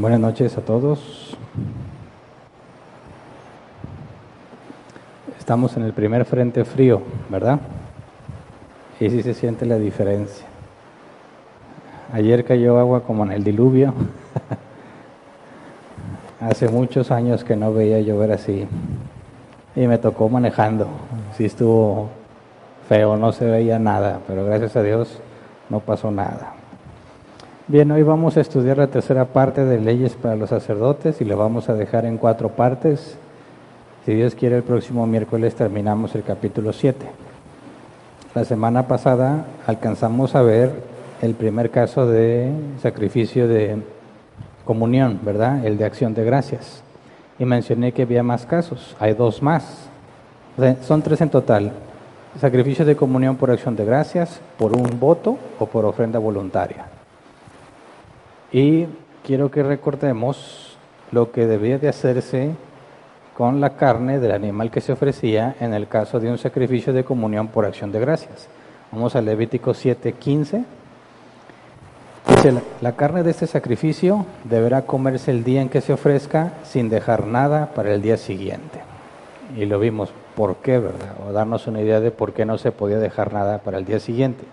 Buenas noches a todos. Estamos en el primer frente frío, ¿verdad? Y sí se siente la diferencia. Ayer cayó agua como en el diluvio. Hace muchos años que no veía llover así. Y me tocó manejando. Sí estuvo feo, no se veía nada, pero gracias a Dios no pasó nada. Bien, hoy vamos a estudiar la tercera parte de leyes para los sacerdotes y lo vamos a dejar en cuatro partes. Si Dios quiere, el próximo miércoles terminamos el capítulo 7. La semana pasada alcanzamos a ver el primer caso de sacrificio de comunión, ¿verdad? El de acción de gracias. Y mencioné que había más casos, hay dos más. son tres en total. Sacrificio de comunión por acción de gracias, por un voto o por ofrenda voluntaria. Y quiero que recordemos lo que debía de hacerse con la carne del animal que se ofrecía en el caso de un sacrificio de comunión por acción de gracias. Vamos a Levítico 7:15. Dice, la carne de este sacrificio deberá comerse el día en que se ofrezca sin dejar nada para el día siguiente. Y lo vimos, ¿por qué, verdad? O darnos una idea de por qué no se podía dejar nada para el día siguiente.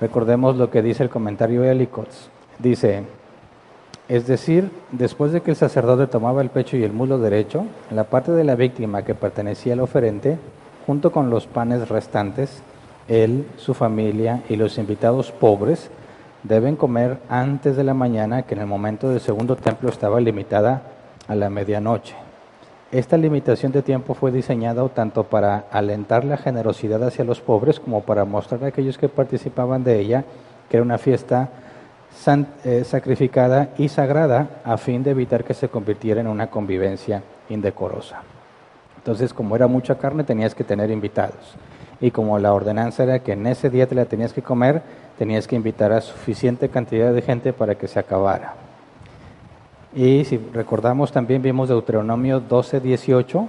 Recordemos lo que dice el comentario de Elicots. Dice, es decir, después de que el sacerdote tomaba el pecho y el muslo derecho, la parte de la víctima que pertenecía al oferente, junto con los panes restantes, él, su familia y los invitados pobres deben comer antes de la mañana, que en el momento del segundo templo estaba limitada a la medianoche. Esta limitación de tiempo fue diseñada tanto para alentar la generosidad hacia los pobres como para mostrar a aquellos que participaban de ella que era una fiesta eh, sacrificada y sagrada a fin de evitar que se convirtiera en una convivencia indecorosa. Entonces, como era mucha carne, tenías que tener invitados. Y como la ordenanza era que en ese día te la tenías que comer, tenías que invitar a suficiente cantidad de gente para que se acabara. Y si recordamos, también vimos Deuteronomio 12, 18,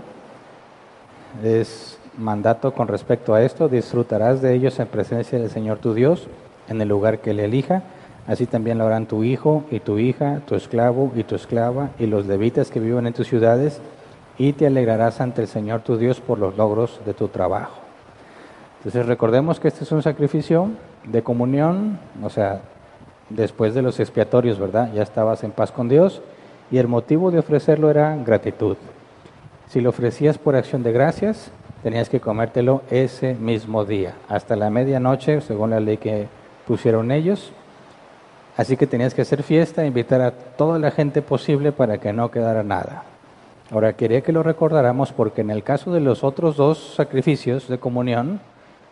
es mandato con respecto a esto, disfrutarás de ellos en presencia del Señor tu Dios, en el lugar que Él elija, Así también lo harán tu hijo y tu hija, tu esclavo y tu esclava, y los levitas que viven en tus ciudades, y te alegrarás ante el Señor tu Dios por los logros de tu trabajo. Entonces recordemos que este es un sacrificio de comunión, o sea, después de los expiatorios, ¿verdad? Ya estabas en paz con Dios, y el motivo de ofrecerlo era gratitud. Si lo ofrecías por acción de gracias, tenías que comértelo ese mismo día, hasta la medianoche, según la ley que pusieron ellos, Así que tenías que hacer fiesta, invitar a toda la gente posible para que no quedara nada. Ahora quería que lo recordáramos porque en el caso de los otros dos sacrificios de comunión,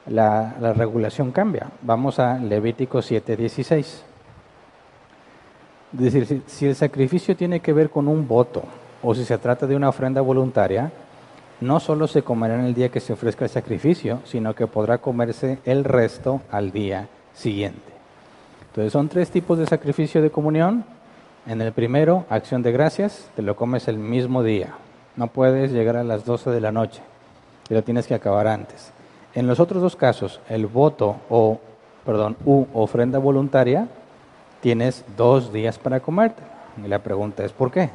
la, regulación cambia. Vamos a Levítico 7:16. Es decir, si, el sacrificio tiene que ver con un voto o si se trata de una ofrenda voluntaria, no solo se comerá en el día que se ofrezca el sacrificio, sino que podrá comerse el resto al día siguiente. Entonces son tres tipos de sacrificio de comunión. En el primero, acción de gracias, te lo comes el mismo día. No puedes llegar a las 12 de la noche, te lo tienes que acabar antes. En los otros dos casos, el voto o, perdón, u ofrenda voluntaria, tienes dos días para comerte. Y la pregunta es, ¿por qué?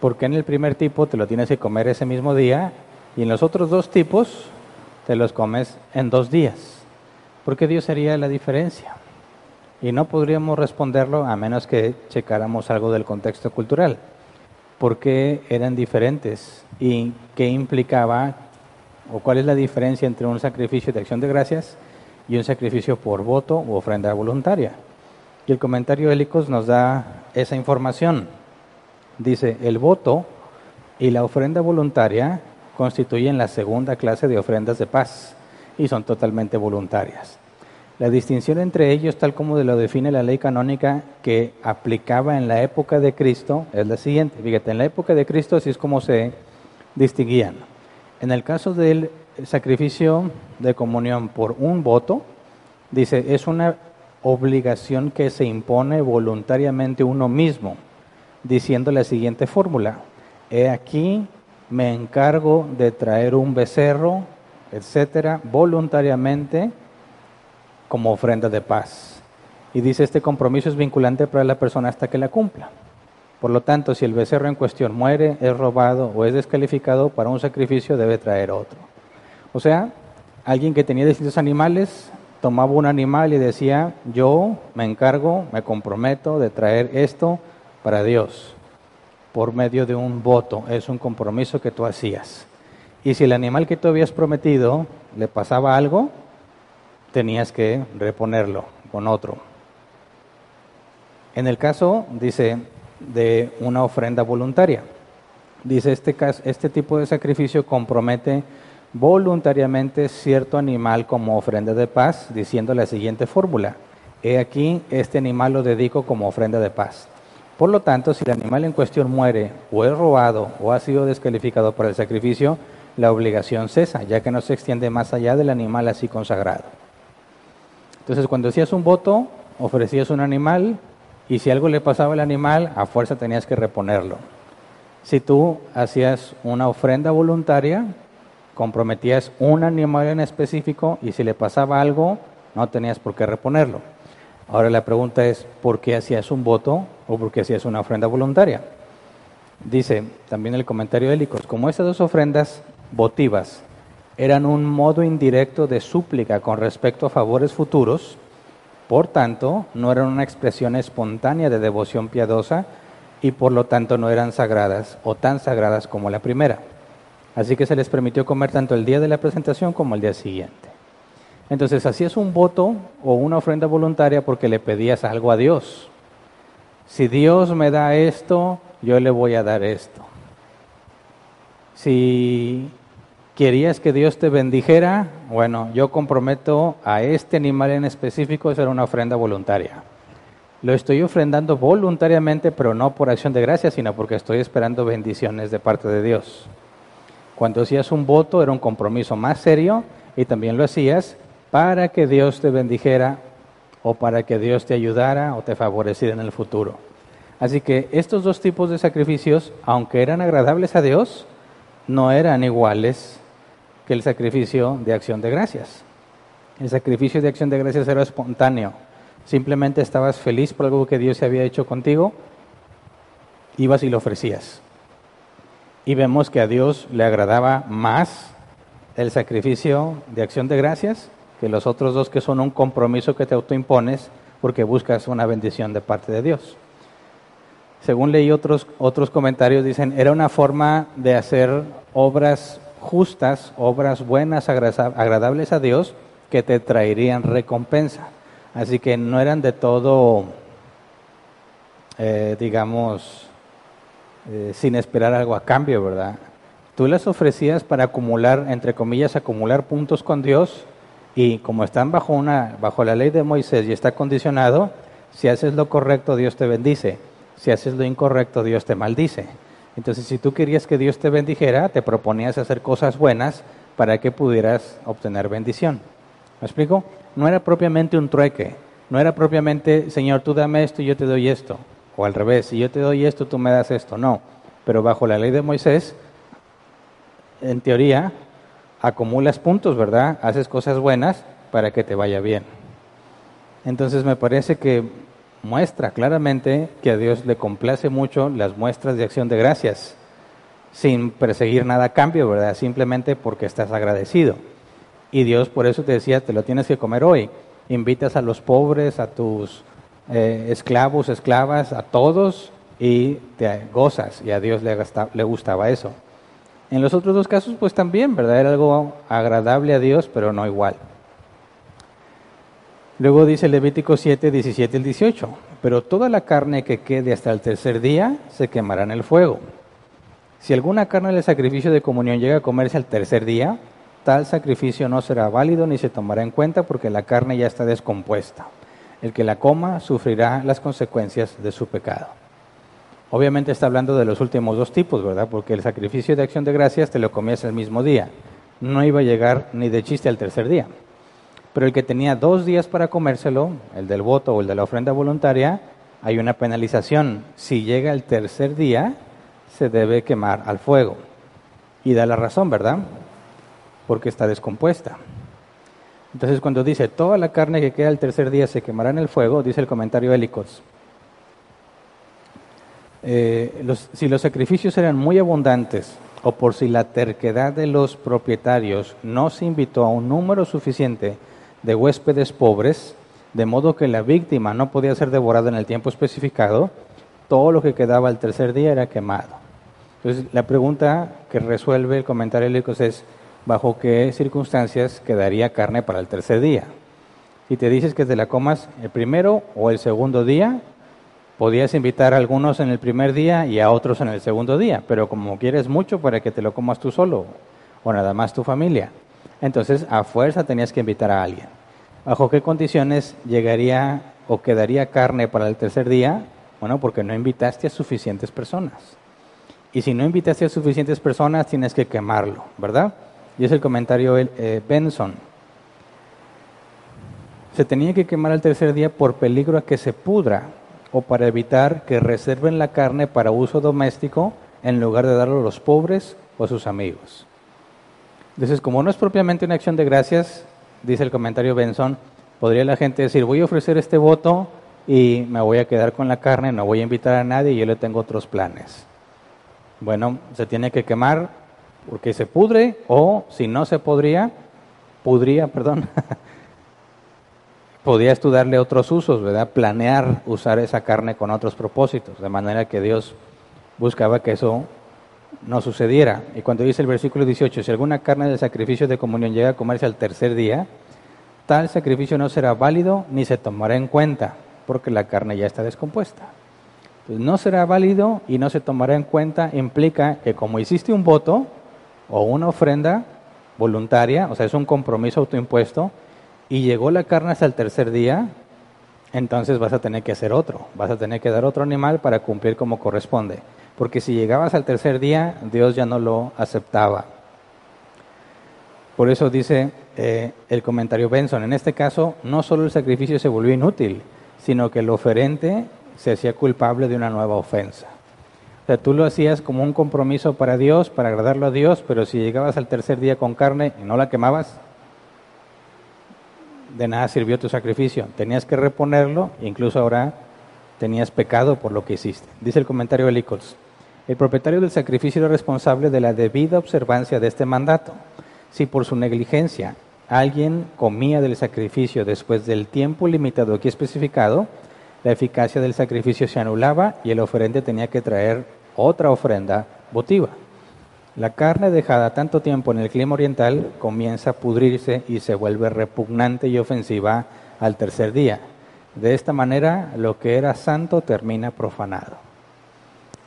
Porque en el primer tipo te lo tienes que comer ese mismo día y en los otros dos tipos te los comes en dos días? ¿Por qué Dios haría la diferencia? Y no podríamos responderlo a menos que checáramos algo del contexto cultural. ¿Por qué eran diferentes? ¿Y qué implicaba o cuál es la diferencia entre un sacrificio de acción de gracias y un sacrificio por voto u ofrenda voluntaria? Y el comentario de Helicos nos da esa información. Dice, el voto y la ofrenda voluntaria constituyen la segunda clase de ofrendas de paz y son totalmente voluntarias. La distinción entre ellos, tal como lo define la ley canónica que aplicaba en la época de Cristo, es la siguiente. Fíjate, en la época de Cristo así es como se distinguían. En el caso del sacrificio de comunión por un voto, dice, es una obligación que se impone voluntariamente uno mismo, diciendo la siguiente fórmula. He aquí, me encargo de traer un becerro, etcétera, voluntariamente como ofrenda de paz. Y dice, este compromiso es vinculante para la persona hasta que la cumpla. Por lo tanto, si el becerro en cuestión muere, es robado o es descalificado para un sacrificio, debe traer otro. O sea, alguien que tenía distintos animales tomaba un animal y decía, yo me encargo, me comprometo de traer esto para Dios por medio de un voto, es un compromiso que tú hacías. Y si el animal que tú habías prometido le pasaba algo, tenías que reponerlo con otro. En el caso, dice, de una ofrenda voluntaria. Dice, este, este tipo de sacrificio compromete voluntariamente cierto animal como ofrenda de paz, diciendo la siguiente fórmula. He aquí, este animal lo dedico como ofrenda de paz. Por lo tanto, si el animal en cuestión muere o es robado o ha sido descalificado por el sacrificio, la obligación cesa, ya que no se extiende más allá del animal así consagrado. Entonces, cuando hacías un voto, ofrecías un animal y si algo le pasaba al animal, a fuerza tenías que reponerlo. Si tú hacías una ofrenda voluntaria, comprometías un animal en específico y si le pasaba algo, no tenías por qué reponerlo. Ahora la pregunta es, ¿por qué hacías un voto o por qué hacías una ofrenda voluntaria? Dice también el comentario de Helicos, como estas dos ofrendas votivas eran un modo indirecto de súplica con respecto a favores futuros, por tanto, no eran una expresión espontánea de devoción piadosa y por lo tanto no eran sagradas o tan sagradas como la primera. Así que se les permitió comer tanto el día de la presentación como el día siguiente. Entonces hacías un voto o una ofrenda voluntaria porque le pedías algo a Dios. Si Dios me da esto, yo le voy a dar esto. Si querías que Dios te bendijera, bueno, yo comprometo a este animal en específico a hacer una ofrenda voluntaria. Lo estoy ofrendando voluntariamente, pero no por acción de gracia, sino porque estoy esperando bendiciones de parte de Dios. Cuando hacías un voto era un compromiso más serio y también lo hacías para que Dios te bendijera o para que Dios te ayudara o te favoreciera en el futuro. Así que estos dos tipos de sacrificios, aunque eran agradables a Dios, no eran iguales que el sacrificio de acción de gracias. El sacrificio de acción de gracias era espontáneo. Simplemente estabas feliz por algo que Dios se había hecho contigo, ibas y lo ofrecías. Y vemos que a Dios le agradaba más el sacrificio de acción de gracias que los otros dos que son un compromiso que te autoimpones porque buscas una bendición de parte de Dios. Según leí otros, otros comentarios, dicen, era una forma de hacer obras justas, obras buenas, agradables a Dios, que te traerían recompensa. Así que no eran de todo, eh, digamos, eh, sin esperar algo a cambio, ¿verdad? Tú las ofrecías para acumular, entre comillas, acumular puntos con Dios y como están bajo, una, bajo la ley de Moisés y está condicionado, si haces lo correcto, Dios te bendice. Si haces lo incorrecto, Dios te maldice. Entonces, si tú querías que Dios te bendijera, te proponías hacer cosas buenas para que pudieras obtener bendición. ¿Me explico? No era propiamente un trueque. No era propiamente, Señor, tú dame esto y yo te doy esto. O al revés, si yo te doy esto, tú me das esto. No. Pero bajo la ley de Moisés, en teoría, acumulas puntos, ¿verdad? Haces cosas buenas para que te vaya bien. Entonces me parece que muestra claramente que a Dios le complace mucho las muestras de acción de gracias, sin perseguir nada a cambio, ¿verdad? Simplemente porque estás agradecido. Y Dios por eso te decía, te lo tienes que comer hoy. Invitas a los pobres, a tus eh, esclavos, esclavas, a todos y te gozas. Y a Dios le, le gustaba eso. En los otros dos casos, pues también, ¿verdad? Era algo agradable a Dios, pero no igual. Luego dice Levítico 7, 17 y 18, pero toda la carne que quede hasta el tercer día se quemará en el fuego. Si alguna carne del sacrificio de comunión llega a comerse al tercer día, tal sacrificio no será válido ni se tomará en cuenta porque la carne ya está descompuesta. El que la coma sufrirá las consecuencias de su pecado. Obviamente está hablando de los últimos dos tipos, ¿verdad? Porque el sacrificio de acción de gracias te lo comías el mismo día. No iba a llegar ni de chiste al tercer día. Pero el que tenía dos días para comérselo, el del voto o el de la ofrenda voluntaria, hay una penalización. Si llega el tercer día, se debe quemar al fuego. Y da la razón, ¿verdad? Porque está descompuesta. Entonces cuando dice, toda la carne que queda el tercer día se quemará en el fuego, dice el comentario Hélicos. Eh, si los sacrificios eran muy abundantes o por si la terquedad de los propietarios no se invitó a un número suficiente de huéspedes pobres, de modo que la víctima no podía ser devorada en el tiempo especificado, todo lo que quedaba al tercer día era quemado. Entonces, la pregunta que resuelve el comentario Hélicos es, ¿bajo qué circunstancias quedaría carne para el tercer día? Si te dices que te la comas el primero o el segundo día, podías invitar a algunos en el primer día y a otros en el segundo día, pero como quieres mucho para que te lo comas tú solo o nada más tu familia, entonces a fuerza tenías que invitar a alguien. ¿Bajo qué condiciones llegaría o quedaría carne para el tercer día? Bueno, porque no invitaste a suficientes personas. Y si no invitaste a suficientes personas, tienes que quemarlo, ¿verdad? Y es el comentario eh, Benson. Se tenía que quemar el tercer día por peligro a que se pudra o para evitar que reserven la carne para uso doméstico en lugar de darlo a los pobres o a sus amigos. Entonces, como no es propiamente una acción de gracias, dice el comentario Benson, podría la gente decir, voy a ofrecer este voto y me voy a quedar con la carne, no voy a invitar a nadie y yo le tengo otros planes. Bueno, se tiene que quemar porque se pudre o si no se podría, pudría, perdón, podía estudiarle otros usos, ¿verdad? Planear usar esa carne con otros propósitos, de manera que Dios buscaba que eso no sucediera. Y cuando dice el versículo 18, si alguna carne del sacrificio de comunión llega a comerse al tercer día, tal sacrificio no será válido ni se tomará en cuenta, porque la carne ya está descompuesta. Entonces, no será válido y no se tomará en cuenta implica que como hiciste un voto o una ofrenda voluntaria, o sea, es un compromiso autoimpuesto, y llegó la carne hasta el tercer día, entonces vas a tener que hacer otro, vas a tener que dar otro animal para cumplir como corresponde. Porque si llegabas al tercer día, Dios ya no lo aceptaba. Por eso dice eh, el comentario Benson, en este caso no solo el sacrificio se volvió inútil, sino que el oferente se hacía culpable de una nueva ofensa. O sea, tú lo hacías como un compromiso para Dios, para agradarlo a Dios, pero si llegabas al tercer día con carne y no la quemabas, de nada sirvió tu sacrificio. Tenías que reponerlo, incluso ahora tenías pecado por lo que hiciste. Dice el comentario de Licols. El propietario del sacrificio era responsable de la debida observancia de este mandato. Si por su negligencia alguien comía del sacrificio después del tiempo limitado aquí especificado, la eficacia del sacrificio se anulaba y el oferente tenía que traer otra ofrenda votiva. La carne dejada tanto tiempo en el clima oriental comienza a pudrirse y se vuelve repugnante y ofensiva al tercer día. De esta manera, lo que era santo termina profanado.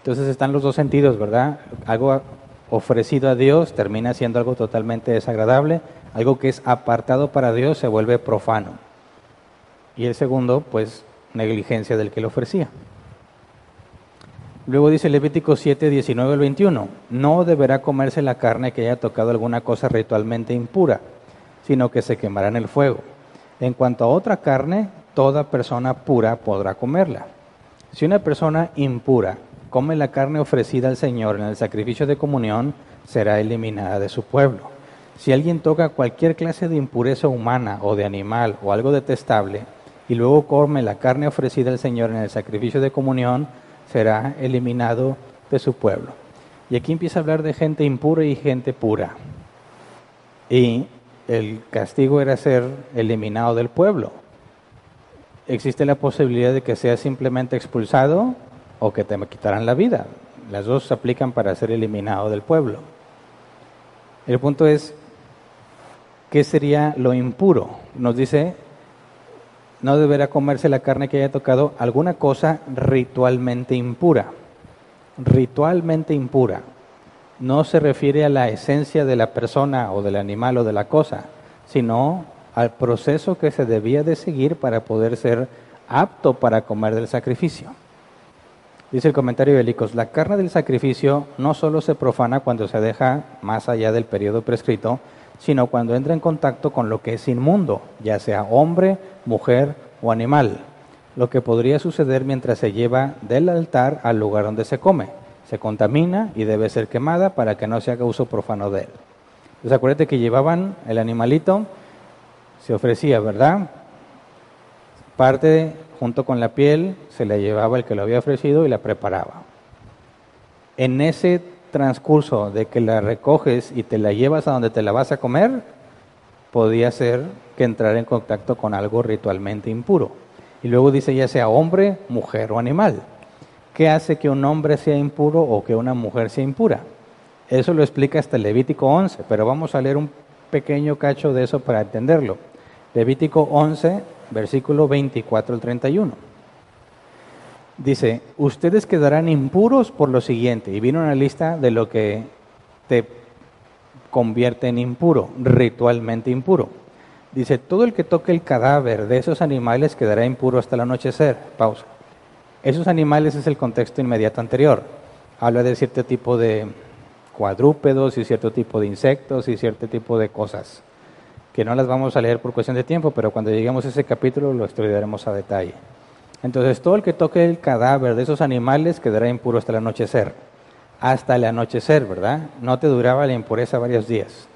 Entonces están los dos sentidos, ¿verdad? Algo ofrecido a Dios termina siendo algo totalmente desagradable, algo que es apartado para Dios se vuelve profano. Y el segundo, pues, negligencia del que lo ofrecía. Luego dice Levítico 7, 19 al 21, no deberá comerse la carne que haya tocado alguna cosa ritualmente impura, sino que se quemará en el fuego. En cuanto a otra carne, toda persona pura podrá comerla. Si una persona impura come la carne ofrecida al Señor en el sacrificio de comunión, será eliminada de su pueblo. Si alguien toca cualquier clase de impureza humana o de animal o algo detestable, y luego come la carne ofrecida al Señor en el sacrificio de comunión, será eliminado de su pueblo. Y aquí empieza a hablar de gente impura y gente pura. Y el castigo era ser eliminado del pueblo. Existe la posibilidad de que sea simplemente expulsado o que te quitarán la vida. Las dos se aplican para ser eliminado del pueblo. El punto es, ¿qué sería lo impuro? Nos dice no deberá comerse la carne que haya tocado alguna cosa ritualmente impura. Ritualmente impura. No se refiere a la esencia de la persona o del animal o de la cosa, sino al proceso que se debía de seguir para poder ser apto para comer del sacrificio. Dice el comentario de Licos, la carne del sacrificio no solo se profana cuando se deja más allá del periodo prescrito, sino cuando entra en contacto con lo que es inmundo, ya sea hombre, mujer o animal, lo que podría suceder mientras se lleva del altar al lugar donde se come. Se contamina y debe ser quemada para que no se haga uso profano de él. Entonces acuérdate que llevaban el animalito, se ofrecía, ¿verdad? Parte junto con la piel se la llevaba el que lo había ofrecido y la preparaba. En ese transcurso de que la recoges y te la llevas a donde te la vas a comer, podía ser que entrar en contacto con algo ritualmente impuro. Y luego dice ya sea hombre, mujer o animal. ¿Qué hace que un hombre sea impuro o que una mujer sea impura? Eso lo explica hasta Levítico 11, pero vamos a leer un pequeño cacho de eso para entenderlo. Levítico 11, versículo 24 al 31. Dice, ustedes quedarán impuros por lo siguiente, y vino una lista de lo que te convierte en impuro, ritualmente impuro. Dice, todo el que toque el cadáver de esos animales quedará impuro hasta el anochecer. Pausa. Esos animales es el contexto inmediato anterior. Habla de cierto tipo de cuadrúpedos y cierto tipo de insectos y cierto tipo de cosas que no las vamos a leer por cuestión de tiempo, pero cuando lleguemos a ese capítulo lo estudiaremos a detalle. Entonces, todo el que toque el cadáver de esos animales quedará impuro hasta el anochecer. Hasta el anochecer, ¿verdad? No te duraba la impureza varios días.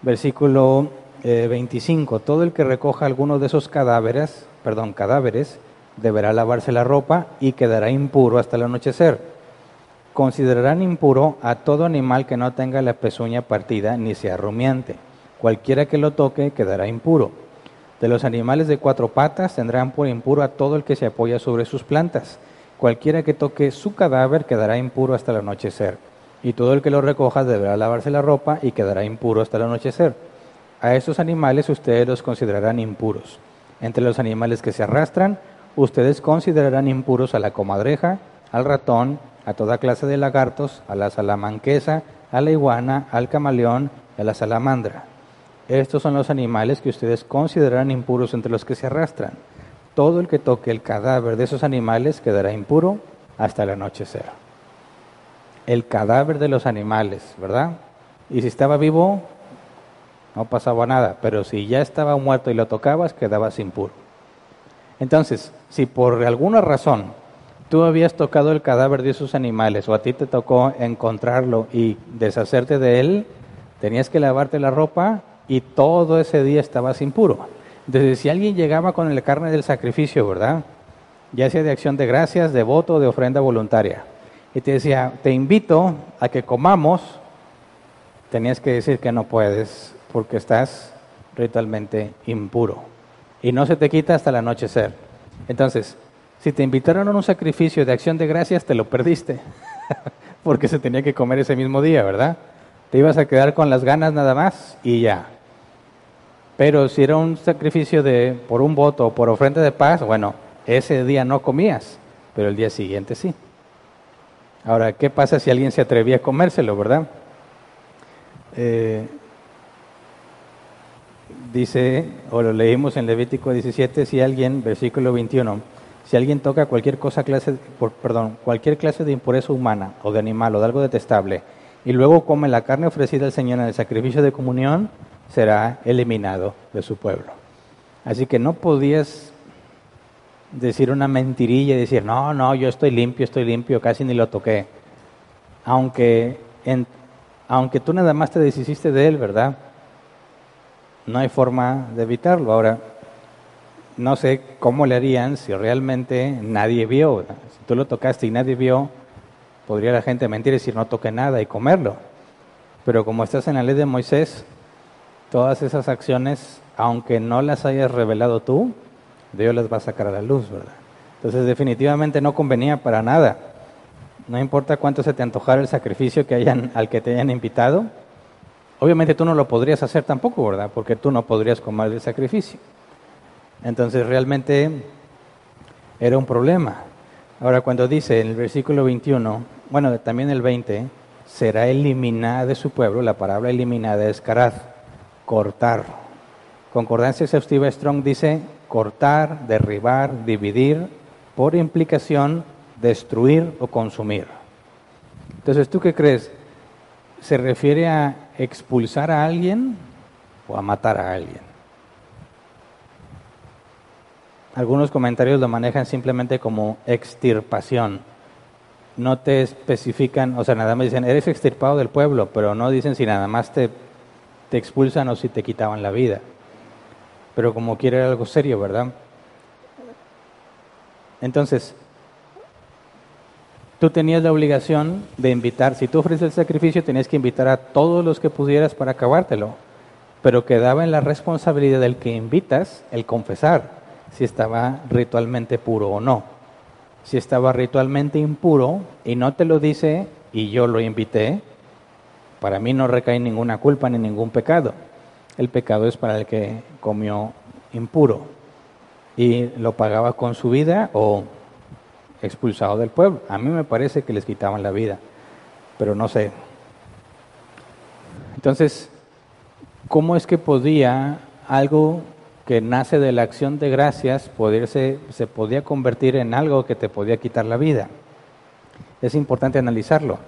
Versículo 25. Eh, todo el que recoja alguno de esos cadáveres, perdón, cadáveres, deberá lavarse la ropa y quedará impuro hasta el anochecer. Considerarán impuro a todo animal que no tenga la pezuña partida ni sea rumiante Cualquiera que lo toque quedará impuro. De los animales de cuatro patas tendrán por impuro a todo el que se apoya sobre sus plantas. Cualquiera que toque su cadáver quedará impuro hasta el anochecer. Y todo el que lo recoja deberá lavarse la ropa y quedará impuro hasta el anochecer. A estos animales ustedes los considerarán impuros. Entre los animales que se arrastran, ustedes considerarán impuros a la comadreja, al ratón, a toda clase de lagartos, a la salamanquesa, a la iguana, al camaleón y a la salamandra. Estos son los animales que ustedes considerarán impuros entre los que se arrastran. Todo el que toque el cadáver de esos animales quedará impuro hasta el anochecer. El cadáver de los animales, ¿verdad? Y si estaba vivo, no pasaba nada, pero si ya estaba muerto y lo tocabas, quedabas impuro. Entonces, si por alguna razón tú habías tocado el cadáver de esos animales o a ti te tocó encontrarlo y deshacerte de él, tenías que lavarte la ropa y todo ese día estabas impuro. Entonces, si alguien llegaba con el carne del sacrificio, ¿verdad? Ya sea de acción de gracias, de voto, de ofrenda voluntaria, y te decía, te invito a que comamos, tenías que decir que no puedes porque estás ritualmente impuro. Y no se te quita hasta el anochecer. Entonces, si te invitaron a un sacrificio de acción de gracias, te lo perdiste, porque se tenía que comer ese mismo día, ¿verdad? Te ibas a quedar con las ganas nada más y ya. Pero si era un sacrificio de por un voto o por ofrenda de paz, bueno, ese día no comías, pero el día siguiente sí. Ahora, ¿qué pasa si alguien se atrevía a comérselo, verdad? Eh, dice, o lo leímos en Levítico 17, si alguien, versículo 21, si alguien toca cualquier cosa clase, perdón, cualquier clase de impureza humana o de animal o de algo detestable, y luego come la carne ofrecida al Señor en el sacrificio de comunión, será eliminado de su pueblo. Así que no podías decir una mentirilla y decir, no, no, yo estoy limpio, estoy limpio, casi ni lo toqué. Aunque, aunque tú nada más te deshiciste de él, ¿verdad? No hay forma de evitarlo. Ahora, no sé cómo le harían si realmente nadie vio. Si tú lo tocaste y nadie vio, Podría la gente mentir y decir no toque nada y comerlo. Pero como estás en la ley de Moisés, todas esas acciones, aunque no las hayas revelado tú, Dios las va a sacar a la luz, ¿verdad? Entonces definitivamente no convenía para nada. No importa cuánto se te antojara el sacrificio que hayan, al que te hayan invitado, obviamente tú no lo podrías hacer tampoco, ¿verdad? Porque tú no podrías comer el sacrificio. Entonces realmente era un problema. Ahora, cuando dice en el versículo 21, bueno, también el 20, será eliminada de su pueblo, la palabra eliminada es caraz, cortar. Concordancia exhaustiva Strong dice cortar, derribar, dividir, por implicación, destruir o consumir. Entonces, ¿tú qué crees? ¿Se refiere a expulsar a alguien o a matar a alguien? Algunos comentarios lo manejan simplemente como extirpación. No te especifican, o sea, nada más dicen, eres extirpado del pueblo, pero no dicen si nada más te, te expulsan o si te quitaban la vida. pero como quiere algo serio, ¿verdad? Entonces, tú tenías la obligación de invitar, si tú ofreces el sacrificio, tenías que invitar a todos los que pudieras para acabártelo, pero quedaba en la responsabilidad del que invitas el confesar si estaba ritualmente puro o no. Si estaba ritualmente impuro y no te lo dice y yo lo invité, para mí no recae ninguna culpa ni ningún pecado. El pecado es para el que comió impuro y lo pagaba con su vida o expulsado del pueblo. A mí me parece que les quitaban la vida, pero no sé. Entonces, ¿cómo es que podía algo que nace de la acción de gracias poderse, se podía convertir en algo que te podía quitar la vida? Es importante analizarlo,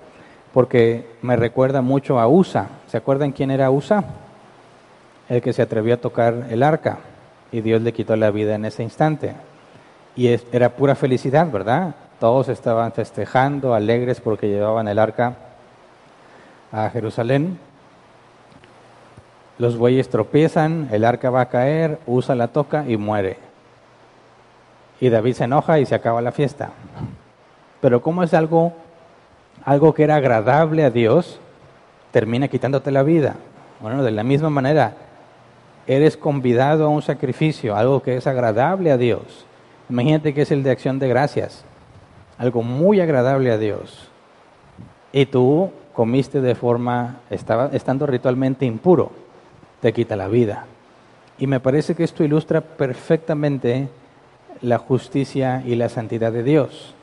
porque me recuerda mucho a Usa. ¿Se acuerdan quién era Usa? El que se atrevió a tocar el arca y Dios le quitó la vida en ese instante. Y era pura felicidad, ¿verdad? Todos estaban festejando, alegres porque llevaban el arca a Jerusalén. Los bueyes tropiezan, el arca va a caer, Usa la toca y muere. Y David se enoja y se acaba la fiesta. Pero como es algo, algo que era agradable a Dios, termina quitándote la vida. Bueno, de la misma manera, eres convidado a un sacrificio, algo que es agradable a Dios. Imagínate que es el de acción de gracias, algo muy agradable a Dios. Y tú comiste de forma, estaba, estando ritualmente impuro, te quita la vida. Y me parece que esto ilustra perfectamente la justicia y la santidad de Dios.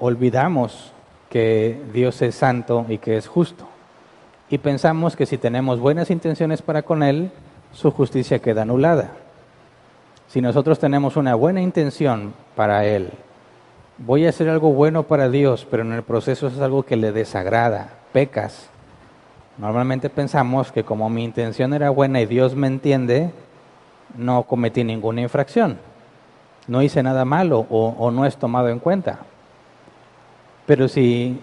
Olvidamos que Dios es santo y que es justo y pensamos que si tenemos buenas intenciones para con Él, su justicia queda anulada. Si nosotros tenemos una buena intención para Él, voy a hacer algo bueno para Dios, pero en el proceso es algo que le desagrada, pecas. Normalmente pensamos que como mi intención era buena y Dios me entiende, no cometí ninguna infracción, no hice nada malo o, no es tomado en cuenta. Pero si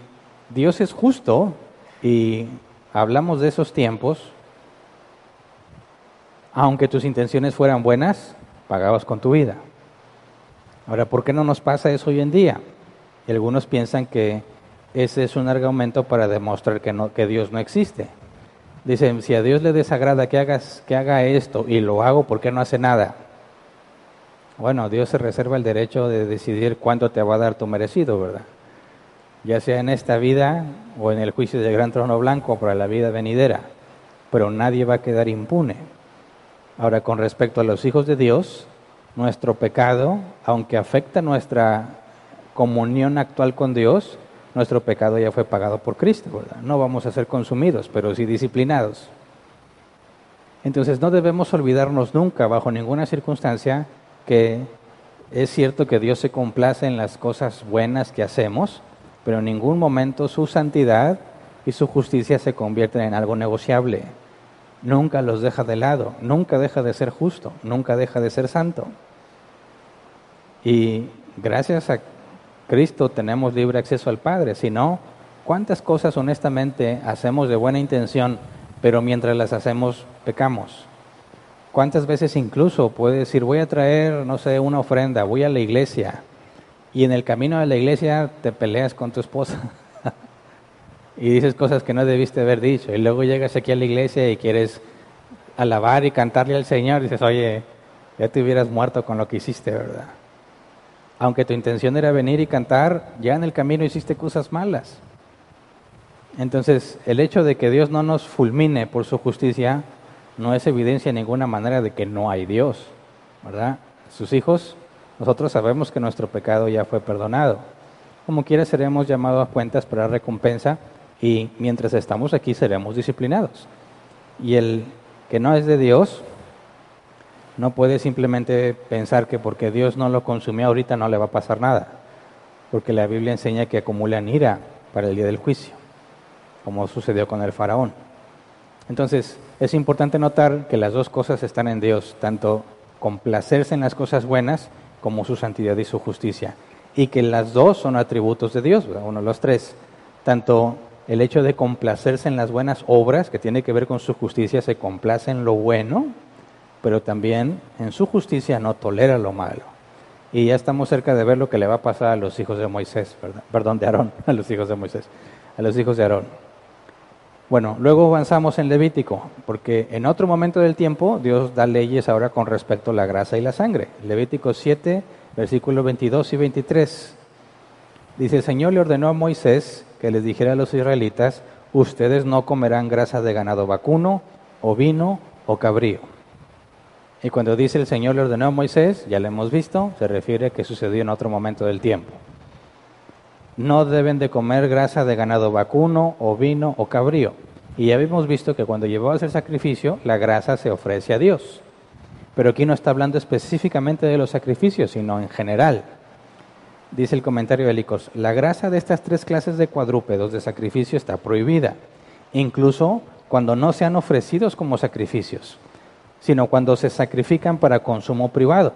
Dios es justo y hablamos de esos tiempos, aunque tus intenciones fueran buenas, pagabas con tu vida. Ahora, ¿por qué no nos pasa eso hoy en día? algunos piensan que ese es un argumento para demostrar que, no, que Dios no existe. Dicen, si a Dios le desagrada que, hagas, que haga esto y lo hago, ¿por qué no hace nada? Bueno, Dios se reserva el derecho de decidir cuánto te va a dar tu merecido, ¿verdad? ya sea en esta vida o en el juicio del gran trono blanco para la vida venidera, pero nadie va a quedar impune. Ahora, con respecto a los hijos de Dios, nuestro pecado, aunque afecta nuestra comunión actual con Dios, nuestro pecado ya fue pagado por Cristo, ¿verdad? No vamos a ser consumidos, pero sí disciplinados. Entonces no debemos olvidarnos nunca, bajo ninguna circunstancia, que es cierto que Dios se complace en las cosas buenas que hacemos, pero en ningún momento su santidad y su justicia se convierten en algo negociable. Nunca los deja de lado, nunca deja de ser justo, nunca deja de ser santo. Y gracias a Cristo tenemos libre acceso al Padre, si no, ¿cuántas cosas honestamente hacemos de buena intención, pero mientras las hacemos pecamos? ¿Cuántas veces incluso puedes decir, voy a traer, no sé, una ofrenda, voy a la iglesia, y en el camino a la iglesia te peleas con tu esposa y dices cosas que no debiste haber dicho. Y luego llegas aquí a la iglesia y quieres alabar y cantarle al Señor y dices, oye, ya te hubieras muerto con lo que hiciste, ¿verdad? Aunque tu intención era venir y cantar, ya en el camino hiciste cosas malas. Entonces, el hecho de que Dios no nos fulmine por su justicia no es evidencia de ninguna manera de que no hay Dios, ¿verdad? Sus hijos nosotros sabemos que nuestro pecado ya fue perdonado. Como quiera seremos llamados a cuentas para recompensa y mientras estamos aquí seremos disciplinados. Y el que no es de Dios no puede simplemente pensar que porque Dios no lo consumió ahorita no le va a pasar nada, porque la Biblia enseña que acumulan ira para el día del juicio, como sucedió con el faraón. Entonces, es importante notar que las dos cosas están en Dios, tanto complacerse en las cosas buenas como su santidad y su justicia. Y que las dos son atributos de Dios, uno de los tres. Tanto el hecho de complacerse en las buenas obras, que tiene que ver con su justicia, se complace en lo bueno, pero también en su justicia no tolera lo malo. Y ya estamos cerca de ver lo que le va a pasar a los hijos de Moisés, perdón, de Aarón, a los hijos de Moisés, a los hijos de Aarón. Bueno, luego avanzamos en Levítico, porque en otro momento del tiempo Dios da leyes ahora con respecto a la grasa y la sangre. Levítico 7, versículos 22 y 23. Dice, el Señor le ordenó a Moisés que les dijera a los israelitas, ustedes no comerán grasa de ganado vacuno, ovino o cabrío. Y cuando dice el Señor le ordenó a Moisés, ya lo hemos visto, se refiere a que sucedió en otro momento del tiempo no deben de comer grasa de ganado vacuno, ovino o cabrío. Y ya habíamos visto que cuando llevabas el sacrificio, la grasa se ofrece a Dios. Pero aquí no está hablando específicamente de los sacrificios, sino en general. Dice el comentario de Licos, la grasa de estas tres clases de cuadrúpedos de sacrificio está prohibida, incluso cuando no sean ofrecidos como sacrificios, sino cuando se sacrifican para consumo privado.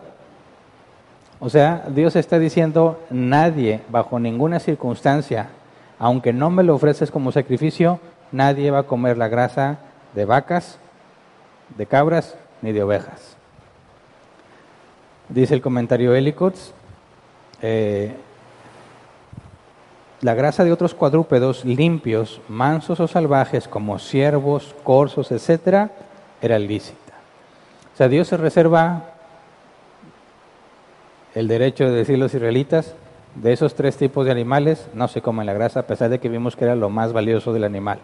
O sea, Dios está diciendo, nadie, bajo ninguna circunstancia, aunque no me lo ofreces como sacrificio, nadie va a comer la grasa de vacas, de cabras, ni de ovejas. Dice el comentario Helicots, eh, la grasa de otros cuadrúpedos limpios, mansos o salvajes, como ciervos, corzos, etc., era lícita. O sea, Dios se reserva el derecho de decir los israelitas, de esos tres tipos de animales no se comen la grasa, a pesar de que vimos que era lo más valioso del animal.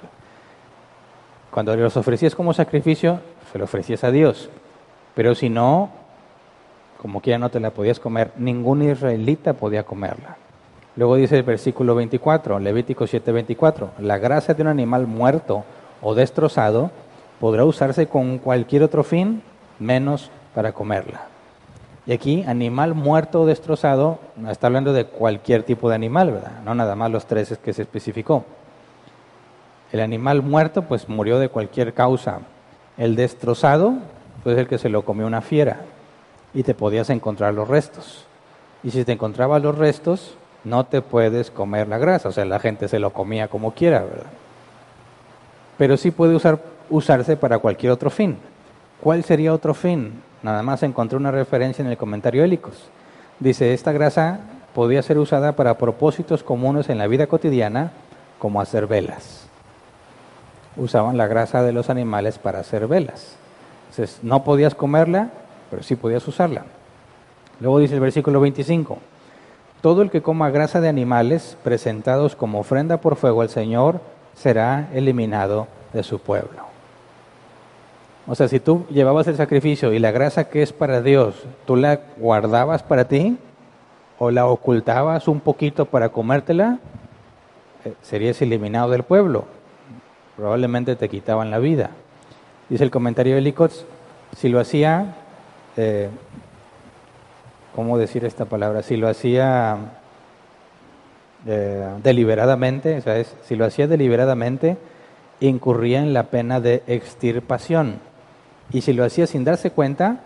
Cuando los ofrecías como sacrificio, se lo ofrecías a Dios. Pero si no, como que ya no te la podías comer, ningún israelita podía comerla. Luego dice el versículo 24, Levítico 7:24, la grasa de un animal muerto o destrozado podrá usarse con cualquier otro fin, menos para comerla. Y aquí, animal muerto o destrozado, está hablando de cualquier tipo de animal, ¿verdad? No nada más los tres que se especificó. El animal muerto, pues murió de cualquier causa. El destrozado, pues el que se lo comió una fiera. Y te podías encontrar los restos. Y si te encontrabas los restos, no te puedes comer la grasa. O sea, la gente se lo comía como quiera, ¿verdad? Pero sí puede usar, usarse para cualquier otro fin. ¿Cuál sería otro fin? Nada más encontré una referencia en el comentario Hélicos. Dice, esta grasa podía ser usada para propósitos comunes en la vida cotidiana, como hacer velas. Usaban la grasa de los animales para hacer velas. Entonces, no podías comerla, pero sí podías usarla. Luego dice el versículo 25, todo el que coma grasa de animales presentados como ofrenda por fuego al Señor será eliminado de su pueblo. O sea, si tú llevabas el sacrificio y la grasa que es para Dios, tú la guardabas para ti o la ocultabas un poquito para comértela, eh, serías eliminado del pueblo. Probablemente te quitaban la vida. Dice el comentario de Licots, si lo hacía, eh, ¿cómo decir esta palabra? Si lo hacía eh, deliberadamente, o sea, si lo hacía deliberadamente, incurría en la pena de extirpación y si lo hacía sin darse cuenta,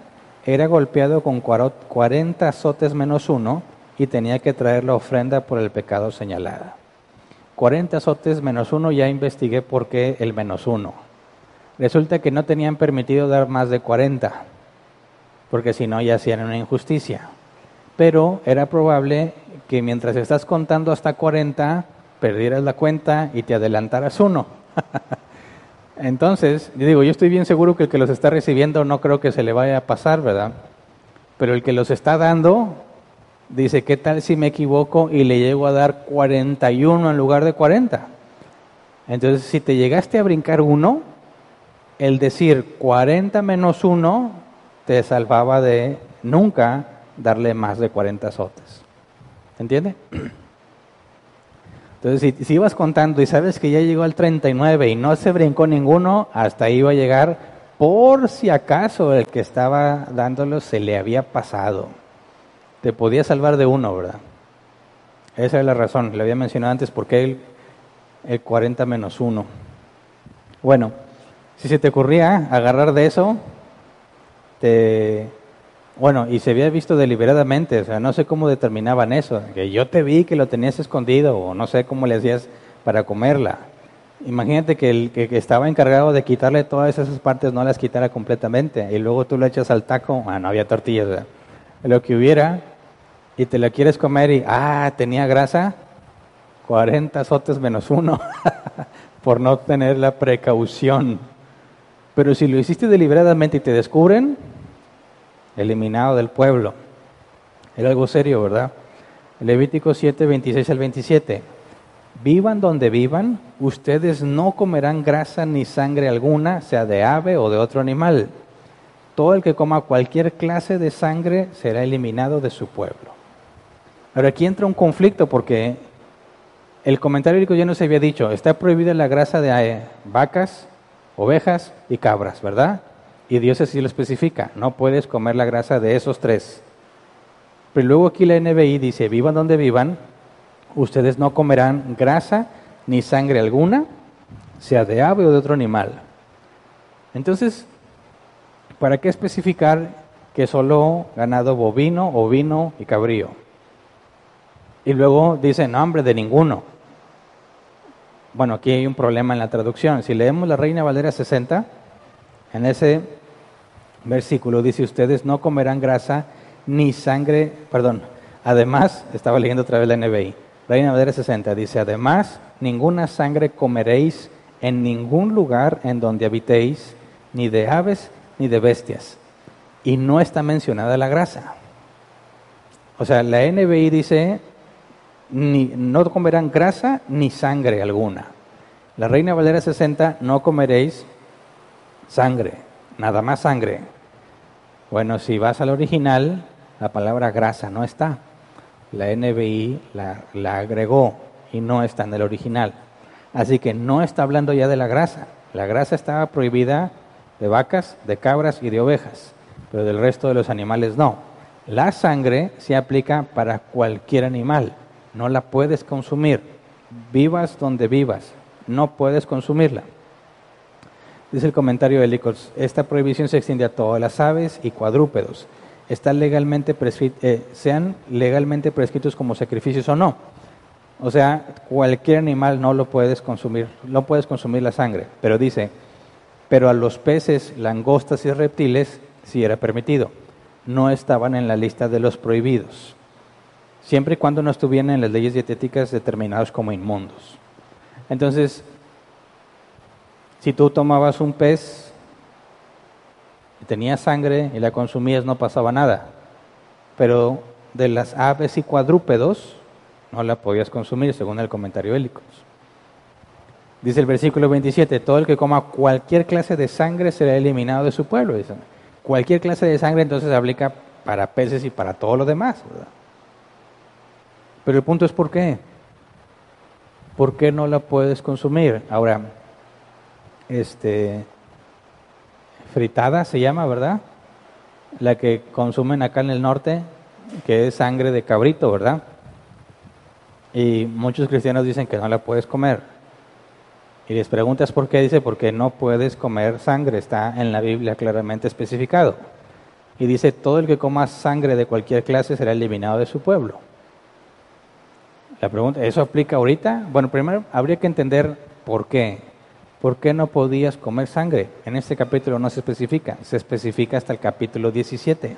era golpeado con 40 azotes menos uno y tenía que traer la ofrenda por el pecado señalada. 40 azotes menos uno, ya investigué por qué el menos uno. Resulta que no tenían permitido dar más de 40, porque si no ya hacían una injusticia. Pero era probable que mientras estás contando hasta 40, perdieras la cuenta y te adelantaras uno. Entonces, yo digo, yo estoy bien seguro que el que los está recibiendo no creo que se le vaya a pasar, ¿verdad? Pero el que los está dando, dice, ¿qué tal si me equivoco y le llego a dar 41 en lugar de 40? Entonces, si te llegaste a brincar uno, el decir 40 menos 1 te salvaba de nunca darle más de 40 azotes. ¿Entiende? Entonces, si, ibas contando y sabes que ya llegó al 39 y no se brincó ninguno, hasta ahí iba a llegar por si acaso el que estaba dándolo se le había pasado. Te podía salvar de uno, ¿verdad? Esa es la razón. Le había mencionado antes por qué el, el 40 menos 1. Bueno, si se te ocurría agarrar de eso, te, bueno, y se había visto deliberadamente, o sea, no sé cómo determinaban eso, que yo te vi que lo tenías escondido o no sé cómo le hacías para comerla. Imagínate que el que, estaba encargado de quitarle todas esas partes no las quitara completamente y luego tú le echas al taco, ah, no había tortillas, lo que hubiera y te la quieres comer y, ah, tenía grasa, 40 azotes menos uno por no tener la precaución. Pero si lo hiciste deliberadamente y te descubren, eliminado del pueblo. Era algo serio, ¿verdad? Levítico 7, 26 al 27. Vivan donde vivan, ustedes no comerán grasa ni sangre alguna, sea de ave o de otro animal. Todo el que coma cualquier clase de sangre será eliminado de su pueblo. Ahora aquí entra un conflicto porque el comentario ya nos había dicho, está prohibida la grasa de eh, vacas, ovejas y cabras, ¿verdad? Y Dios así lo especifica, no puedes comer la grasa de esos tres. Pero luego aquí la NBI dice, vivan donde vivan, ustedes no comerán grasa ni sangre alguna, sea de ave o de otro animal. Entonces, ¿para qué especificar que solo ganado bovino, ovino y cabrío? Y luego dice, no, hombre, de ninguno. Bueno, aquí hay un problema en la traducción. Si leemos la Reina Valera 60, en ese versículo dice, ustedes no comerán grasa ni sangre, perdón, además, estaba leyendo otra vez la NBI, Reina Valera 60 dice, además, ninguna sangre comeréis en ningún lugar en donde habitéis, ni de aves ni de bestias. Y no está mencionada la grasa. O sea, la NBI dice, ni, no comerán grasa ni sangre alguna. La Reina Valera 60, no comeréis sangre, nada más sangre. Bueno, si vas al original, la palabra grasa no está la NBI la, agregó y no está en el original. Así que no está hablando ya de la grasa. La grasa estaba prohibida de vacas, de cabras y de ovejas, pero del resto de los animales no. La sangre se aplica para cualquier animal, no la puedes consumir. Vivas donde vivas, no puedes consumirla. Dice el comentario de Licos, esta prohibición se extiende a todas las aves y cuadrúpedos están eh, sean legalmente prescritos como sacrificios o no. O sea, cualquier animal no lo puedes consumir, no puedes consumir la sangre. Pero dice, pero a los peces, langostas y reptiles sí era permitido. No estaban en la lista de los prohibidos. Siempre y cuando no estuvieran en las leyes dietéticas determinados como inmundos. Entonces, si tú tomabas un pez tenía sangre y la consumías no pasaba nada. Pero de las aves y cuadrúpedos no la podías consumir, según el comentario Hélicos. Dice el versículo 27, todo el que coma cualquier clase de sangre será eliminado de su pueblo. Cualquier clase de sangre entonces aplica para peces y para todo lo demás. Pero el punto es por qué. ¿Por qué no la puedes consumir? Ahora, este, fritada se llama, ¿verdad? La que consumen acá en el norte, que es sangre de cabrito, ¿verdad? Y muchos cristianos dicen que no la puedes comer. Y les preguntas por qué, dice, porque no puedes comer sangre, está en la Biblia claramente especificado. Y dice, todo el que coma sangre de cualquier clase será eliminado de su pueblo. La pregunta, ¿eso aplica ahorita? Bueno, primero habría que entender por qué. ¿Por qué no podías comer sangre? En este capítulo no se especifica, se especifica hasta el capítulo 17.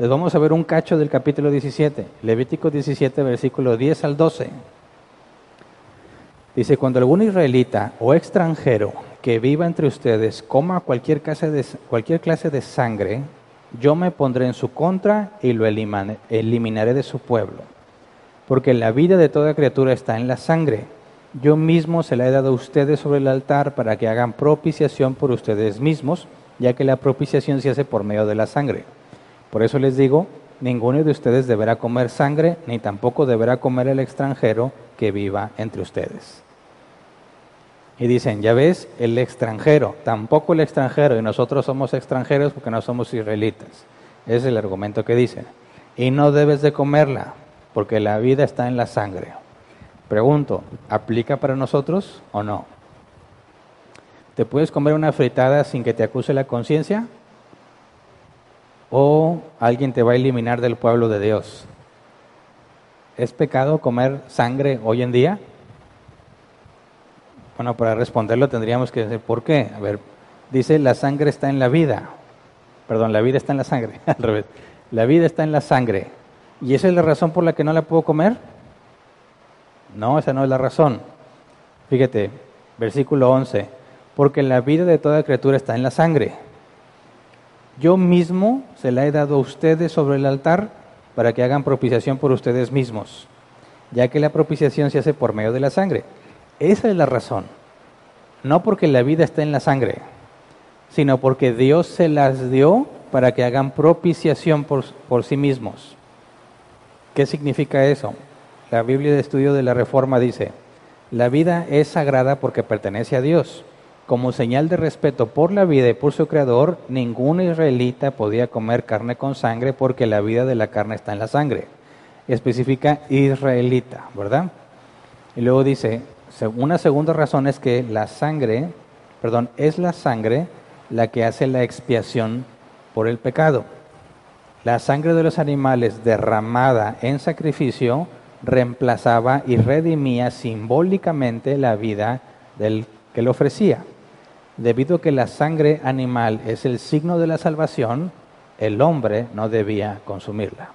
Les vamos a ver un cacho del capítulo 17, Levítico 17, versículo 10 al 12. Dice, cuando algún israelita o extranjero que viva entre ustedes coma cualquier clase de, cualquier clase de sangre, yo me pondré en su contra y lo eliminaré de su pueblo. Porque la vida de toda criatura está en la sangre yo mismo se la he dado a ustedes sobre el altar para que hagan propiciación por ustedes mismos, ya que la propiciación se hace por medio de la sangre. Por eso les digo, ninguno de ustedes deberá comer sangre, ni tampoco deberá comer el extranjero que viva entre ustedes. Y dicen, ya ves, el extranjero, tampoco el extranjero, y nosotros somos extranjeros porque no somos israelitas. Ese es el argumento que dicen. Y no debes de comerla, porque la vida está en la sangre. Pregunto, ¿aplica para nosotros o no? ¿Te puedes comer una fritada sin que te acuse la conciencia? ¿O alguien te va a eliminar del pueblo de Dios? ¿Es pecado comer sangre hoy en día? Bueno, para responderlo tendríamos que decir, ¿por qué? A ver, dice, la sangre está en la vida. Perdón, la vida está en la sangre, al revés. La vida está en la sangre. ¿Y esa es la razón por la que no la puedo comer? No, esa no es la razón. Fíjate, versículo 11. Porque la vida de toda criatura está en la sangre. Yo mismo se la he dado a ustedes sobre el altar para que hagan propiciación por ustedes mismos, ya que la propiciación se hace por medio de la sangre. Esa es la razón. No porque la vida está en la sangre, sino porque Dios se las dio para que hagan propiciación por, por sí mismos. ¿Qué significa eso? La Biblia de Estudio de la Reforma dice, la vida es sagrada porque pertenece a Dios. Como señal de respeto por la vida y por su creador, ningún israelita podía comer carne con sangre porque la vida de la carne está en la sangre. Especifica israelita, ¿verdad? Y luego dice, una segunda razón es que la sangre, perdón, es la sangre la que hace la expiación por el pecado. La sangre de los animales derramada en sacrificio reemplazaba y redimía simbólicamente la vida del que lo ofrecía. Debido a que la sangre animal es el signo de la salvación, el hombre no debía consumirla.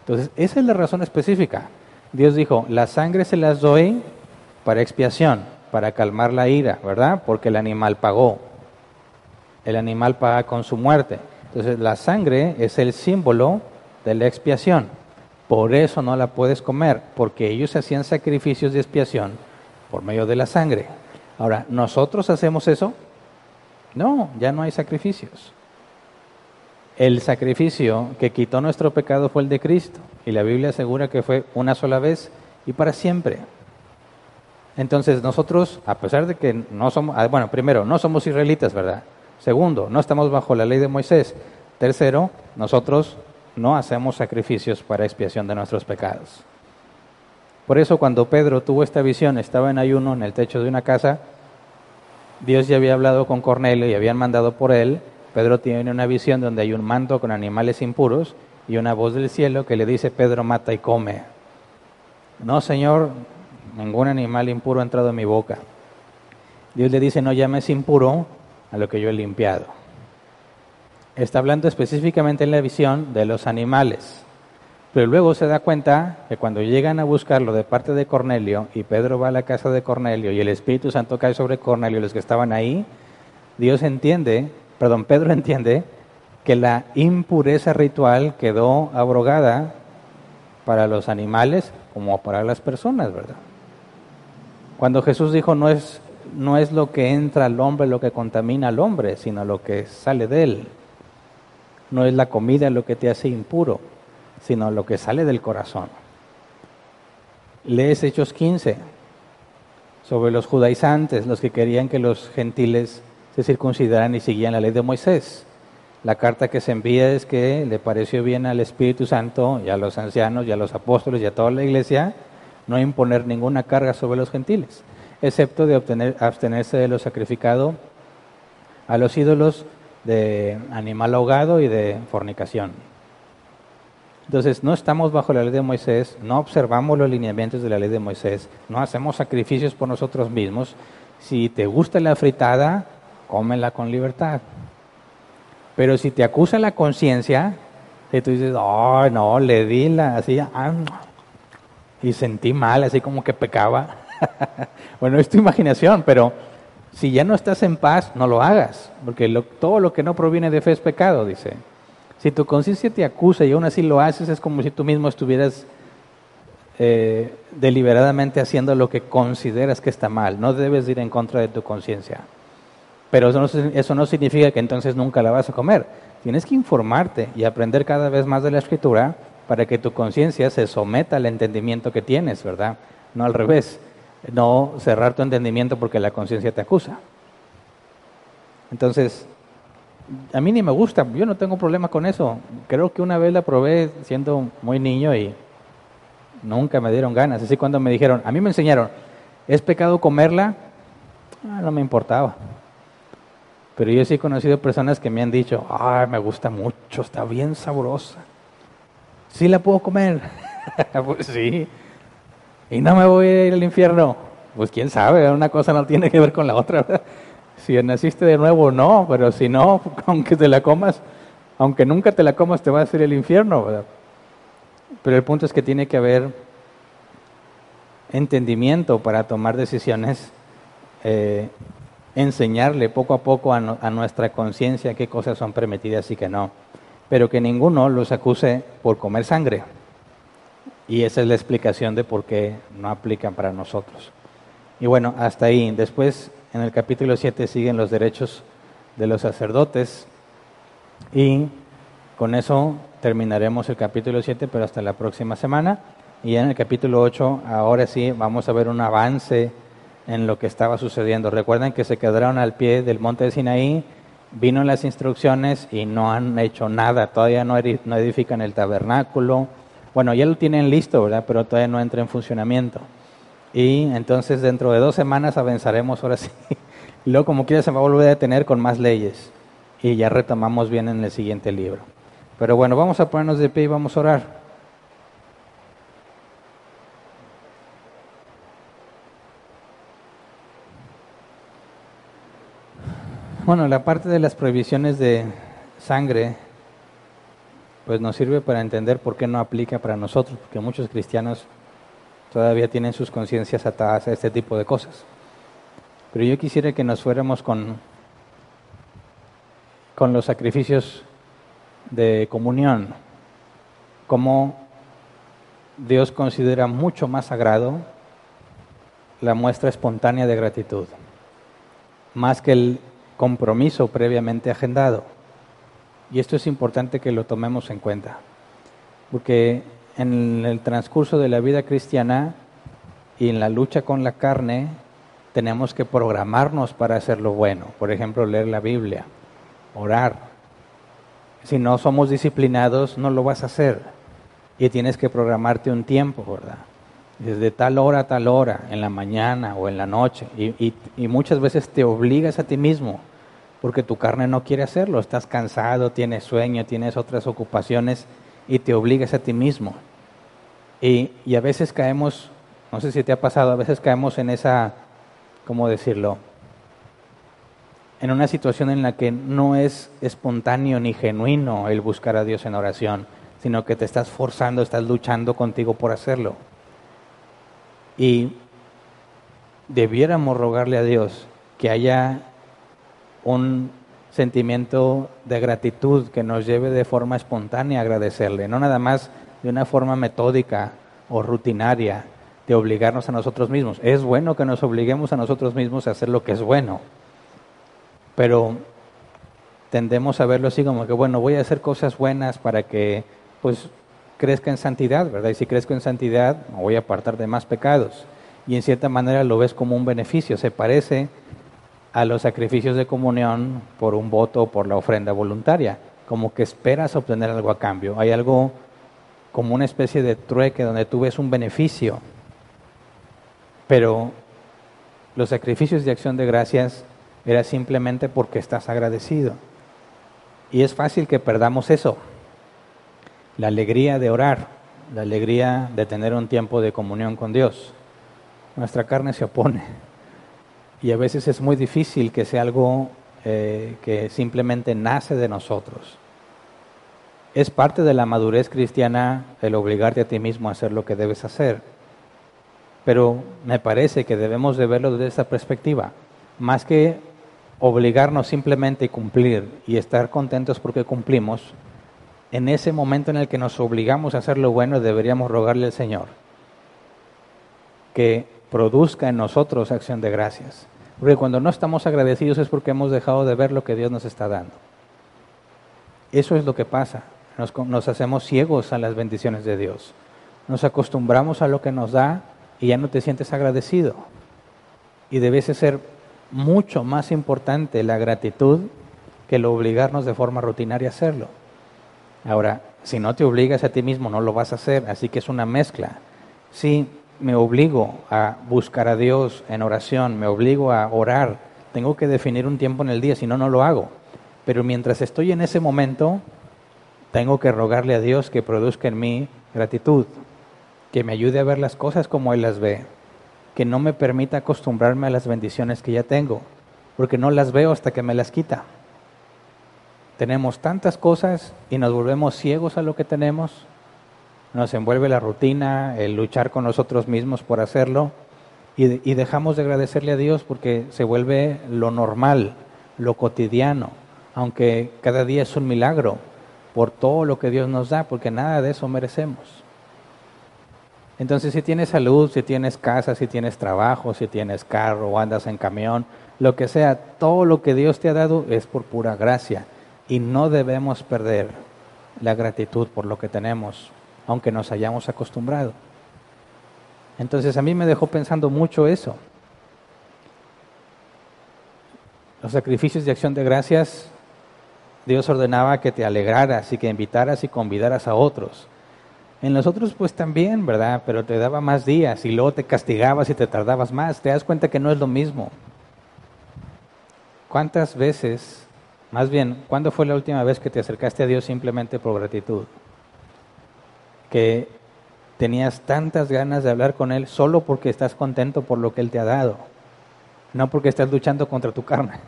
Entonces, esa es la razón específica. Dios dijo, la sangre se las doy para expiación, para calmar la ira, ¿verdad? Porque el animal pagó. El animal paga con su muerte. Entonces la sangre es el símbolo de la expiación. Por eso no la puedes comer, porque ellos hacían sacrificios de expiación por medio de la sangre. Ahora, ¿nosotros hacemos eso? No, ya no hay sacrificios. El sacrificio que quitó nuestro pecado fue el de Cristo, y la Biblia asegura que fue una sola vez y para siempre. Entonces nosotros, a pesar de que no somos, ah, bueno, primero, no somos israelitas, ¿verdad? Segundo, no estamos bajo la ley de Moisés. Tercero, nosotros no hacemos sacrificios para expiación de nuestros pecados. Por eso cuando Pedro tuvo esta visión, estaba en ayuno en el techo de una casa, Dios ya había hablado con Cornelio y habían mandado por él. Pedro tiene una visión donde hay un manto con animales impuros y una voz del cielo que le dice, Pedro, mata y come. No, Señor, ningún animal impuro ha entrado en mi boca. Dios le dice, no llames impuro a lo que yo he limpiado. Está hablando específicamente en la visión de los animales. Pero luego se da cuenta que cuando llegan a buscarlo de parte de Cornelio y Pedro va a la casa de Cornelio y el Espíritu Santo cae sobre Cornelio y los que estaban ahí, Dios entiende, perdón, Pedro entiende que la impureza ritual quedó abrogada para los animales como para las personas, ¿verdad? Cuando Jesús dijo, no es, no es lo que entra al hombre lo que contamina al hombre, sino lo que sale de él. No es la comida lo que te hace impuro, sino lo que sale del corazón. Lees Hechos 15 sobre los judaizantes, los que querían que los gentiles se circuncidaran y siguieran la ley de Moisés. La carta que se envía es que le pareció bien al Espíritu Santo y a los ancianos y a los apóstoles y a toda la iglesia no imponer ninguna carga sobre los gentiles, excepto de obtener, abstenerse de lo sacrificado a los ídolos de animal ahogado y de fornicación. Entonces, no estamos bajo la ley de Moisés, no observamos los lineamientos de la ley de Moisés, no hacemos sacrificios por nosotros mismos. Si te gusta la fritada, cómela con libertad. Pero si te acusa la conciencia, y tú dices, oh, no, le di la así, ah, y sentí mal, así como que pecaba. bueno, es tu imaginación, pero si ya no estás en paz, no lo hagas, porque todo lo que no proviene de fe es pecado, dice. Si tu conciencia te acusa y aún así lo haces, es como si tú mismo estuvieras eh, deliberadamente haciendo lo que consideras que está mal. No debes ir en contra de tu conciencia. Pero eso no, eso no significa que entonces nunca la vas a comer. Tienes que informarte y aprender cada vez más de la escritura para que tu conciencia se someta al entendimiento que tienes, ¿verdad? No al revés, no cerrar tu entendimiento porque la conciencia te acusa. Entonces, a mí ni me gusta, yo no tengo problema con eso. Creo que una vez la probé siendo muy niño y nunca me dieron ganas. Así cuando me dijeron, a mí me enseñaron, ¿es pecado comerla? Ah, no me importaba. Pero yo sí he conocido personas que me han dicho, ay, me gusta mucho, está bien sabrosa. ¿Sí la puedo comer? pues sí. Y no me voy a ir al infierno. Pues quién sabe, una cosa no tiene que ver con la otra. Si naciste de nuevo, no, pero si no, aunque te la comas, aunque nunca te la comas, te va a hacer el infierno. ¿verdad? Pero el punto es que tiene que haber entendimiento para tomar decisiones, eh, enseñarle poco a poco a, a nuestra conciencia qué cosas son permitidas y qué no. Pero que ninguno los acuse por comer sangre. Y esa es la explicación de por qué no aplican para nosotros. Y bueno, hasta ahí. Después, en el capítulo 7, siguen los derechos de los sacerdotes. Y con eso terminaremos el capítulo 7, pero hasta la próxima semana. Y en el capítulo 8, ahora sí, vamos a ver un avance en lo que estaba sucediendo. Recuerden que se quedaron al pie del monte de Sinaí, vino las instrucciones y no han hecho nada. Todavía no edifican el tabernáculo bueno, ya lo tienen listo, ¿verdad? Pero todavía no entra en funcionamiento. Y entonces dentro de dos semanas avanzaremos ahora sí. Y luego como quiera se va a volver a detener con más leyes. Y ya retomamos bien en el siguiente libro. Pero bueno, vamos a ponernos de pie y vamos a orar. Bueno, la parte de las prohibiciones de sangre pues nos sirve para entender por qué no aplica para nosotros, porque muchos cristianos todavía tienen sus conciencias atadas a este tipo de cosas. Pero yo quisiera que nos fuéramos con, con los sacrificios de comunión, como Dios considera mucho más sagrado la muestra espontánea de gratitud, más que el compromiso previamente agendado. Y esto es importante que lo tomemos en cuenta, porque en el transcurso de la vida cristiana y en la lucha con la carne, tenemos que programarnos para hacer lo bueno. Por ejemplo, leer la Biblia, orar. Si no somos disciplinados, no lo vas a hacer. Y tienes que programarte un tiempo, ¿verdad? Desde tal hora a tal hora, en la mañana o en la noche. Y, y muchas veces te obligas a ti mismo porque tu carne no quiere hacerlo, estás cansado, tienes sueño, tienes otras ocupaciones y te obligas a ti mismo. Y, a veces caemos, no sé si te ha pasado, a veces caemos en esa, ¿cómo decirlo? En una situación en la que no es espontáneo ni genuino el buscar a Dios en oración, sino que te estás forzando, estás luchando contigo por hacerlo. Y debiéramos rogarle a Dios que haya un sentimiento de gratitud que nos lleve de forma espontánea a agradecerle, no nada más de una forma metódica o rutinaria de obligarnos a nosotros mismos. Es bueno que nos obliguemos a nosotros mismos a hacer lo que es bueno, pero tendemos a verlo así como que, bueno, voy a hacer cosas buenas para que, pues, crezca en santidad, ¿verdad? Y si crezco en santidad, me voy a apartar de más pecados. Y en cierta manera lo ves como un beneficio, se parece a los sacrificios de comunión por un voto o por la ofrenda voluntaria, como que esperas obtener algo a cambio. Hay algo como una especie de trueque donde tú ves un beneficio, pero los sacrificios de acción de gracias era simplemente porque estás agradecido. Y es fácil que perdamos eso, la alegría de orar, la alegría de tener un tiempo de comunión con Dios. Nuestra carne se opone y a veces es muy difícil que sea algo eh, que simplemente nace de nosotros. Es parte de la madurez cristiana el obligarte a ti mismo a hacer lo que debes hacer. Pero me parece que debemos de verlo desde esta perspectiva. Más que obligarnos simplemente a cumplir y estar contentos porque cumplimos, en ese momento en el que nos obligamos a hacer lo bueno deberíamos rogarle al Señor que produzca en nosotros acción de gracias. Porque cuando no estamos agradecidos es porque hemos dejado de ver lo que Dios nos está dando. Eso es lo que pasa. Nos, hacemos ciegos a las bendiciones de Dios. Nos acostumbramos a lo que nos da y ya no te sientes agradecido. Y debe ser mucho más importante la gratitud que el obligarnos de forma rutinaria a hacerlo. Ahora, si no te obligas a ti mismo, no lo vas a hacer, así que es una mezcla. Sí, me obligo a buscar a Dios en oración, me obligo a orar, tengo que definir un tiempo en el día, si no, no lo hago. Pero mientras estoy en ese momento, tengo que rogarle a Dios que produzca en mí gratitud, que me ayude a ver las cosas como Él las ve. que no me permita acostumbrarme a las bendiciones que ya tengo, porque no las veo hasta que me las quita. Tenemos tantas cosas y nos volvemos ciegos a lo que tenemos, nos envuelve la rutina, el luchar con nosotros mismos por hacerlo, y, y dejamos de agradecerle a Dios porque se vuelve lo normal, lo cotidiano, aunque cada día es un milagro por todo lo que Dios nos da, porque nada de eso merecemos. Entonces, si tienes salud, si tienes casa, si tienes trabajo, si tienes carro o andas en camión, lo que sea, todo lo que Dios te ha dado es por pura gracia. Y no debemos perder la gratitud por lo que tenemos, aunque nos hayamos acostumbrado. Entonces, a mí me dejó pensando mucho eso. Los sacrificios de acción de gracias, Dios ordenaba que te alegraras y que invitaras y convidaras a otros. En los otros pues también, ¿verdad? Pero te daba más días y luego te castigabas y te tardabas más. Te das cuenta que no es lo mismo. ¿Cuántas veces, más bien, cuándo fue la última vez que te acercaste a Dios simplemente por gratitud? Que tenías tantas ganas de hablar con Él solo porque estás contento por lo que Él te ha dado. No porque estás luchando contra tu carne.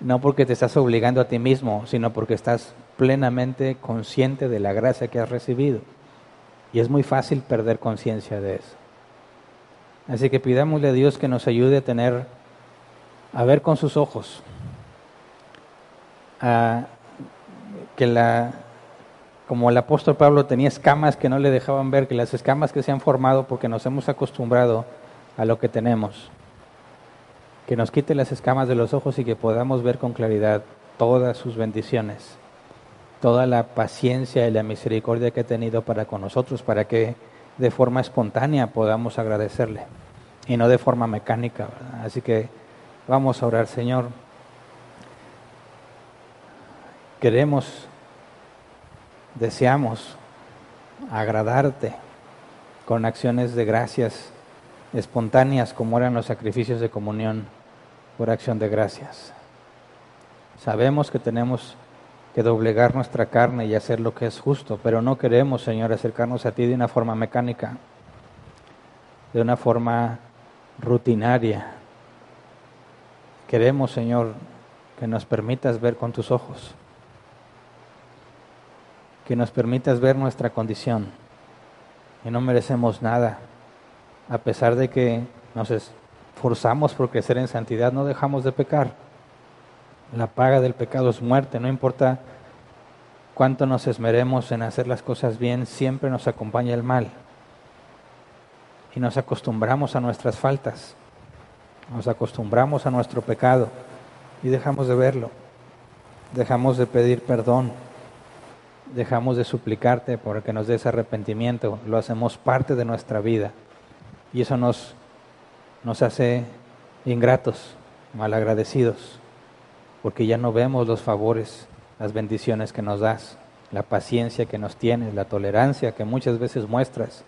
No porque te estás obligando a ti mismo, sino porque estás plenamente consciente de la gracia que has recibido. Y es muy fácil perder conciencia de eso. Así que pidámosle a Dios que nos ayude a tener, a ver con sus ojos, a que la, como el apóstol Pablo tenía escamas que no le dejaban ver, que las escamas que se han formado porque nos hemos acostumbrado a lo que tenemos, que nos quite las escamas de los ojos y que podamos ver con claridad todas sus bendiciones toda la paciencia y la misericordia que ha tenido para con nosotros, para que de forma espontánea podamos agradecerle y no de forma mecánica. Así que vamos a orar, Señor. Queremos, deseamos agradarte con acciones de gracias espontáneas como eran los sacrificios de comunión por acción de gracias. Sabemos que tenemos que doblegar nuestra carne y hacer lo que es justo, pero no queremos, Señor, acercarnos a ti de una forma mecánica, de una forma rutinaria. Queremos, Señor, que nos permitas ver con tus ojos, que nos permitas ver nuestra condición y no merecemos nada, a pesar de que nos esforzamos por crecer en santidad, no dejamos de pecar. La paga del pecado es muerte, no importa cuánto nos esmeremos en hacer las cosas bien, siempre nos acompaña el mal. Y nos acostumbramos a nuestras faltas, nos acostumbramos a nuestro pecado y dejamos de verlo, dejamos de pedir perdón, dejamos de suplicarte porque nos des arrepentimiento, lo hacemos parte de nuestra vida y eso nos, nos hace ingratos, malagradecidos porque ya no vemos los favores, las bendiciones que nos das, la paciencia que nos tienes, la tolerancia que muchas veces muestras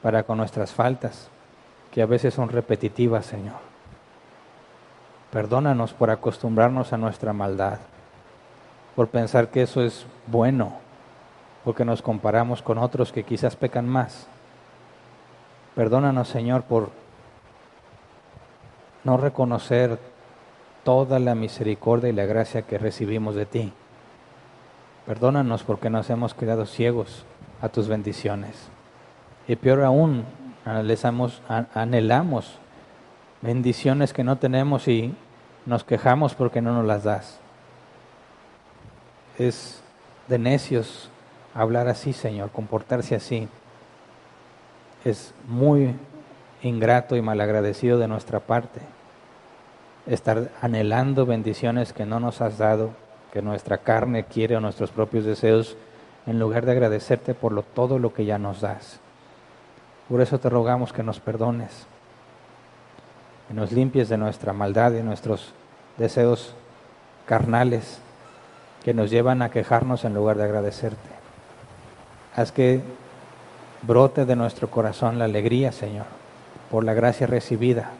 para con nuestras faltas, que a veces son repetitivas, Señor. Perdónanos por acostumbrarnos a nuestra maldad, por pensar que eso es bueno, porque nos comparamos con otros que quizás pecan más. Perdónanos, Señor, por no reconocer toda la misericordia y la gracia que recibimos de ti. Perdónanos porque nos hemos quedado ciegos a tus bendiciones. Y peor aún, anhelamos, bendiciones que no tenemos y nos quejamos porque no nos las das. Es de necios hablar así, Señor, comportarse así. Es muy ingrato y malagradecido de nuestra parte estar anhelando bendiciones que no nos has dado, que nuestra carne quiere o nuestros propios deseos, en lugar de agradecerte por lo, todo lo que ya nos das. Por eso te rogamos que nos perdones, que nos limpies de nuestra maldad y nuestros deseos carnales que nos llevan a quejarnos en lugar de agradecerte. Haz que brote de nuestro corazón la alegría, Señor, por la gracia recibida,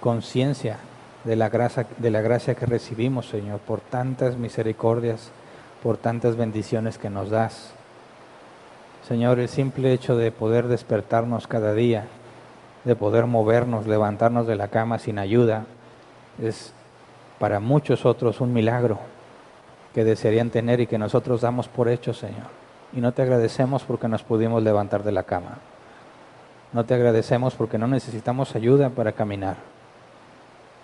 conciencia de la, gracia, que recibimos, Señor, por tantas misericordias, por tantas bendiciones que nos das. Señor, el simple hecho de poder despertarnos cada día de poder movernos, levantarnos de la cama sin ayuda, es para muchos otros un milagro que desearían tener y que nosotros damos por hecho, Señor. Y no te agradecemos porque nos pudimos levantar de la cama. No te agradecemos porque no necesitamos ayuda para caminar.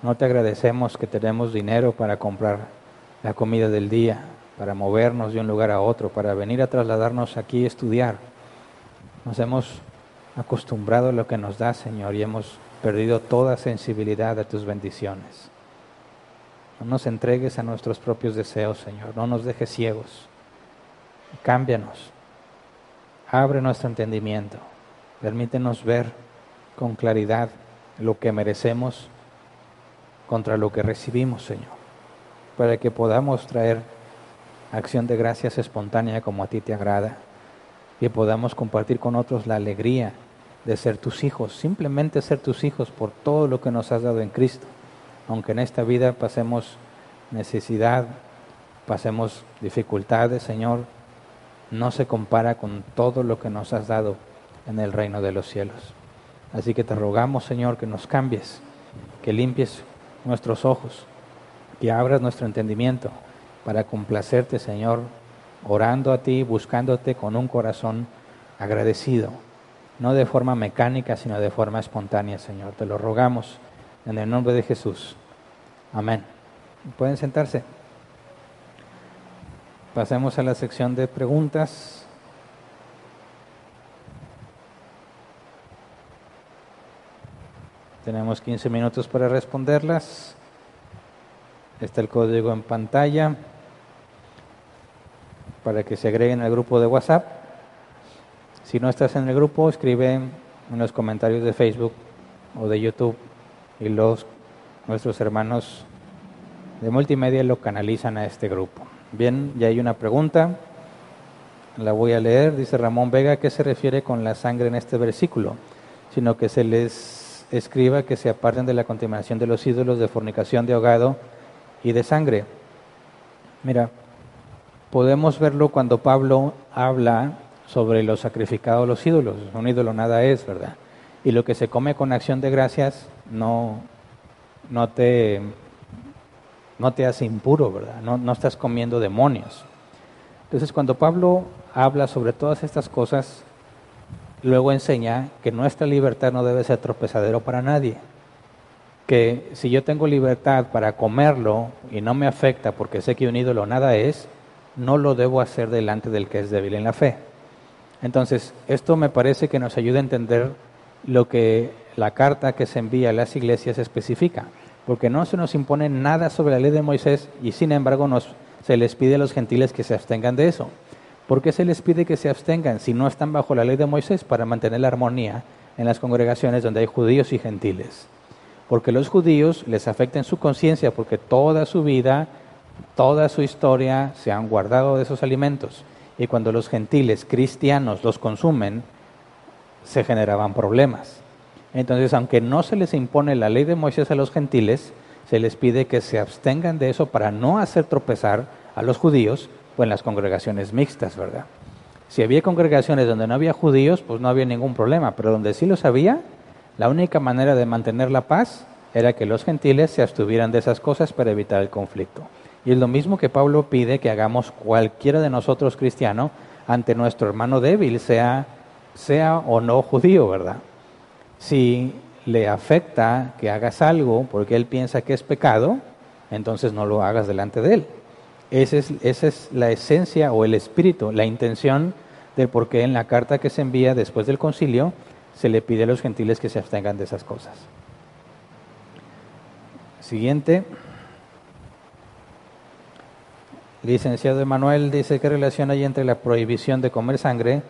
No te agradecemos que tenemos dinero para comprar la comida del día, para movernos de un lugar a otro, para venir a trasladarnos aquí a estudiar. Nos hemos acostumbrado a lo que nos da, Señor, y hemos perdido toda sensibilidad a tus bendiciones. No nos entregues a nuestros propios deseos, Señor. No nos dejes ciegos. Cámbianos. Abre nuestro entendimiento. Permítenos ver con claridad lo que merecemos contra lo que recibimos, Señor. Para que podamos traer acción de gracias espontánea como a ti te agrada. Y podamos compartir con otros la alegría de ser tus hijos, simplemente ser tus hijos por todo lo que nos has dado en Cristo. Aunque en esta vida pasemos necesidad, pasemos dificultades, Señor, no se compara con todo lo que nos has dado en el reino de los cielos. Así que te rogamos, Señor, que nos cambies, que limpies nuestros ojos, que abras nuestro entendimiento para complacerte, Señor, orando a ti, buscándote con un corazón agradecido no de forma mecánica, sino de forma espontánea, Señor. Te lo rogamos en el nombre de Jesús. Amén. Pueden sentarse. Pasemos a la sección de preguntas. Tenemos 15 minutos para responderlas. Está el código en pantalla para que se agreguen al grupo de WhatsApp. Si no estás en el grupo, escribe en los comentarios de Facebook o de YouTube y los nuestros hermanos de multimedia lo canalizan a este grupo. Bien, ya hay una pregunta, la voy a leer, dice Ramón Vega, ¿qué se refiere con la sangre en este versículo? Sino que se les escriba que se aparten de la contaminación de los ídolos, de fornicación, de ahogado y de sangre. Mira, podemos verlo cuando Pablo habla sobre los sacrificados a los ídolos. Un ídolo nada es, ¿verdad? Y lo que se come con acción de gracias no, no, te, no te hace impuro, ¿verdad? No, no estás comiendo demonios. Entonces cuando Pablo habla sobre todas estas cosas, luego enseña que nuestra libertad no debe ser tropezadero para nadie. Que si yo tengo libertad para comerlo y no me afecta porque sé que un ídolo nada es, no lo debo hacer delante del que es débil en la fe. Entonces, esto me parece que nos ayuda a entender lo que la carta que se envía a las iglesias especifica, porque no se nos impone nada sobre la ley de Moisés y sin embargo nos, se les pide a los gentiles que se abstengan de eso. ¿Por qué se les pide que se abstengan si no están bajo la ley de Moisés para mantener la armonía en las congregaciones donde hay judíos y gentiles? Porque los judíos les afecta en su conciencia porque toda su vida, toda su historia se han guardado de esos alimentos y cuando los gentiles cristianos los consumen, se generaban problemas. Entonces, aunque no se les impone la ley de Moisés a los gentiles, se les pide que se abstengan de eso para no hacer tropezar a los judíos pues en las congregaciones mixtas, ¿verdad? Si había congregaciones donde no había judíos, pues no había ningún problema, pero donde sí los había, la única manera de mantener la paz era que los gentiles se abstuvieran de esas cosas para evitar el conflicto. Y es lo mismo que Pablo pide que hagamos cualquiera de nosotros cristiano ante nuestro hermano débil, sea, sea o no judío, ¿verdad? Si le afecta que hagas algo porque él piensa que es pecado, entonces no lo hagas delante de él. Esa es, la esencia o el espíritu, la intención de por qué en la carta que se envía después del concilio se le pide a los gentiles que se abstengan de esas cosas. Siguiente. Licenciado Emanuel dice, ¿qué relación hay entre la prohibición de comer sangre,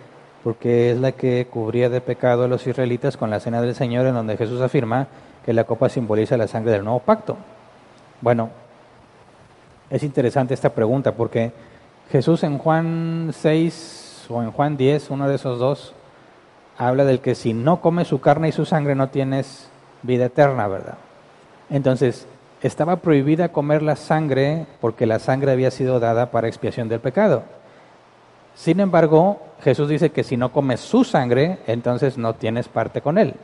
porque es la que cubría de pecado a los israelitas con la cena del Señor, en donde Jesús afirma que la copa simboliza la sangre del nuevo pacto? Bueno, es interesante esta pregunta, porque Jesús en Juan 6 o en Juan 10, uno de esos dos, habla del que si no comes su carne y su sangre no tienes vida eterna, ¿verdad? Entonces, estaba prohibida comer la sangre porque la sangre había sido dada para expiación del pecado. Sin embargo, Jesús dice que si no comes su sangre, entonces no tienes parte con él.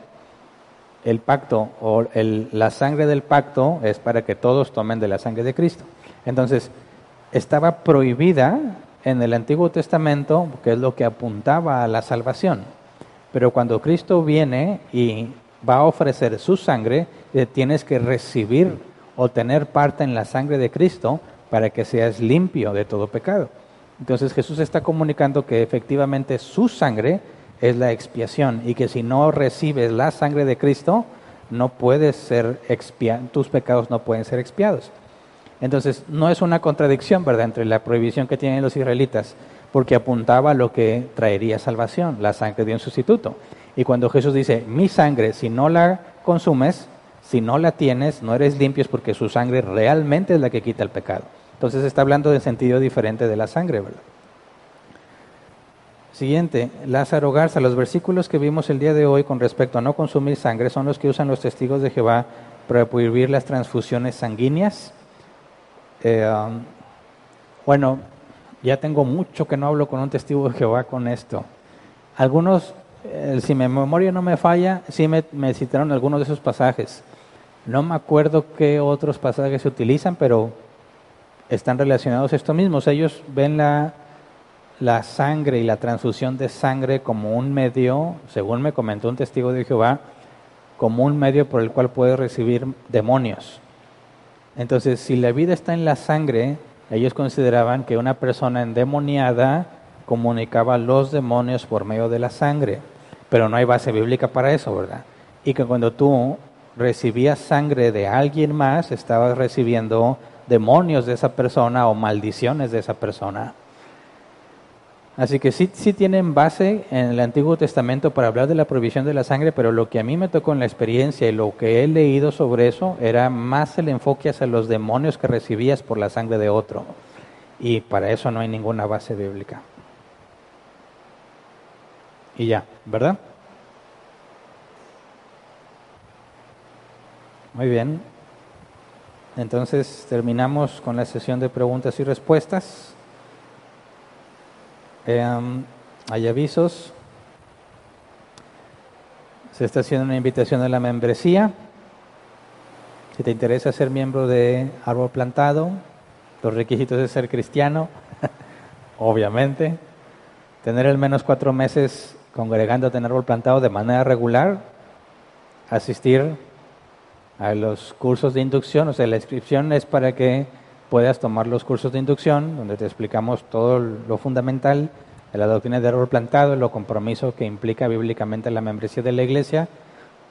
el pacto o la sangre del pacto es para que todos tomen de la sangre de Cristo. Entonces, estaba prohibida en el Antiguo Testamento, que es lo que apuntaba a la salvación. Pero cuando Cristo viene y va a ofrecer su sangre, eh, tienes que recibir o tener parte en la sangre de Cristo para que seas limpio de todo pecado. Entonces Jesús está comunicando que efectivamente su sangre es la expiación y que si no recibes la sangre de Cristo, no puedes ser expiado, tus pecados no pueden ser expiados. Entonces, no es una contradicción, ¿verdad?, entre la prohibición que tienen los israelitas, porque apuntaba a lo que traería salvación, la sangre de un sustituto. Y cuando Jesús dice, mi sangre, si no la consumes, si no la tienes, no eres limpio, porque su sangre realmente es la que quita el pecado. Entonces está hablando de sentido diferente de la sangre, ¿verdad? Siguiente, Lázaro Garza, los versículos que vimos el día de hoy con respecto a no consumir sangre son los que usan los testigos de Jehová para prohibir las transfusiones sanguíneas. Eh, um, bueno, ya tengo mucho que no hablo con un testigo de Jehová con esto. Algunos, eh, si mi memoria no me falla, sí me, me citaron algunos de esos pasajes. No me acuerdo qué otros pasajes se utilizan, pero están relacionados a esto mismo. ellos ven la la sangre y la transfusión de sangre como un medio, según me comentó un testigo de Jehová, como un medio por el cual puede recibir demonios. Entonces, si la vida está en la sangre, ellos consideraban que una persona endemoniada comunicaba los demonios por medio de la sangre, pero no hay base bíblica para eso, ¿verdad? Y que cuando tú recibías sangre de alguien más, estabas recibiendo demonios de esa persona o maldiciones de esa persona. Así que sí, sí tienen base en el Antiguo Testamento para hablar de la prohibición de la sangre, pero lo que a mí me tocó en la experiencia y lo que he leído sobre eso era más el enfoque hacia los demonios que recibías por la sangre de otro. Y para eso no hay ninguna base bíblica. Y ya, ¿verdad? Muy bien. Entonces terminamos con la sesión de preguntas y respuestas. Em, hay avisos. Se está haciendo una invitación a la membresía. Si te interesa ser miembro de Árbol Plantado, los requisitos de ser cristiano, obviamente. Tener al menos cuatro meses congregándote en Árbol Plantado de manera regular. Asistir a los cursos de inducción. O sea, la inscripción es para que puedas tomar los cursos de inducción, donde te explicamos todo lo fundamental de la doctrina de árbol plantado, lo compromiso que implica bíblicamente la membresía de la iglesia,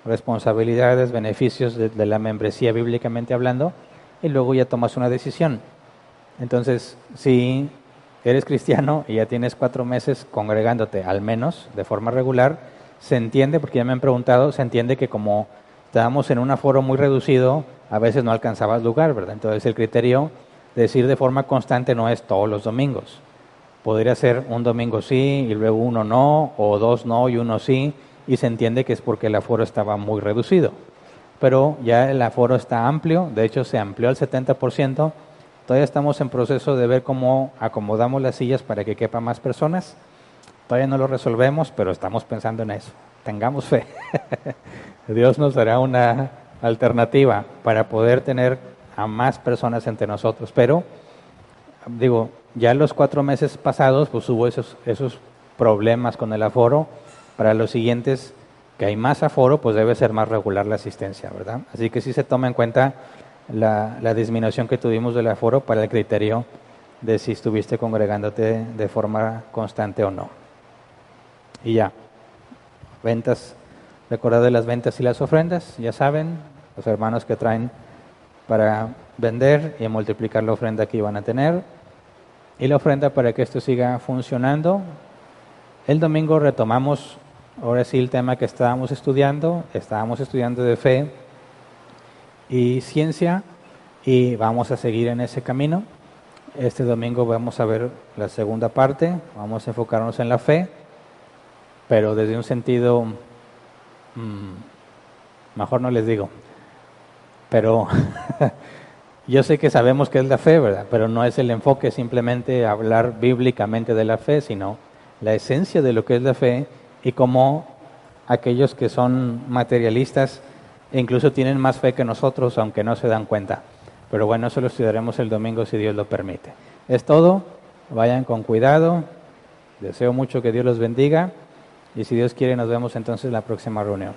responsabilidades, beneficios de, de la membresía bíblicamente hablando, y luego ya tomas una decisión. Entonces, si eres cristiano y ya tienes cuatro meses congregándote, al menos de forma regular, se entiende, porque ya me han preguntado, se entiende que como estábamos en un aforo muy reducido, a veces no alcanzabas lugar, ¿verdad? Entonces el criterio decir de forma constante no es todos los domingos. Podría ser un domingo sí y luego uno no, o dos no y uno sí, y se entiende que es porque el aforo estaba muy reducido. Pero ya el aforo está amplio, de hecho se amplió al 70%. Todavía estamos en proceso de ver cómo acomodamos las sillas para que quepa más personas. Todavía no lo resolvemos, pero estamos pensando en eso. Tengamos fe. Dios nos dará una alternativa para poder tener a más personas entre nosotros. Pero, digo, ya los cuatro meses pasados, pues hubo esos, esos problemas con el aforo. Para los siguientes, que hay más aforo, pues debe ser más regular la asistencia, ¿verdad? Así que sí se toma en cuenta la, la disminución que tuvimos del aforo para el criterio de si estuviste congregándote de forma constante o no. Y ya, ventas, recordad de las ventas y las ofrendas, ya saben, los hermanos que traen para vender y multiplicar la ofrenda que iban a tener. Y la ofrenda para que esto siga funcionando. El domingo retomamos, ahora sí, el tema que estábamos estudiando. Estábamos estudiando de fe y ciencia y vamos a seguir en ese camino. Este domingo vamos a ver la segunda parte, vamos a enfocarnos en la fe, pero desde un sentido, mmm, mejor no les digo, pero yo sé que sabemos que es la fe, ¿verdad? Pero no es el enfoque simplemente hablar bíblicamente de la fe, sino la esencia de lo que es la fe y cómo aquellos que son materialistas incluso tienen más fe que nosotros, aunque no se dan cuenta. Pero bueno, eso lo estudiaremos el domingo si Dios lo permite. Es todo, vayan con cuidado, deseo mucho que Dios los bendiga. Y si Dios quiere, nos vemos entonces en la próxima reunión.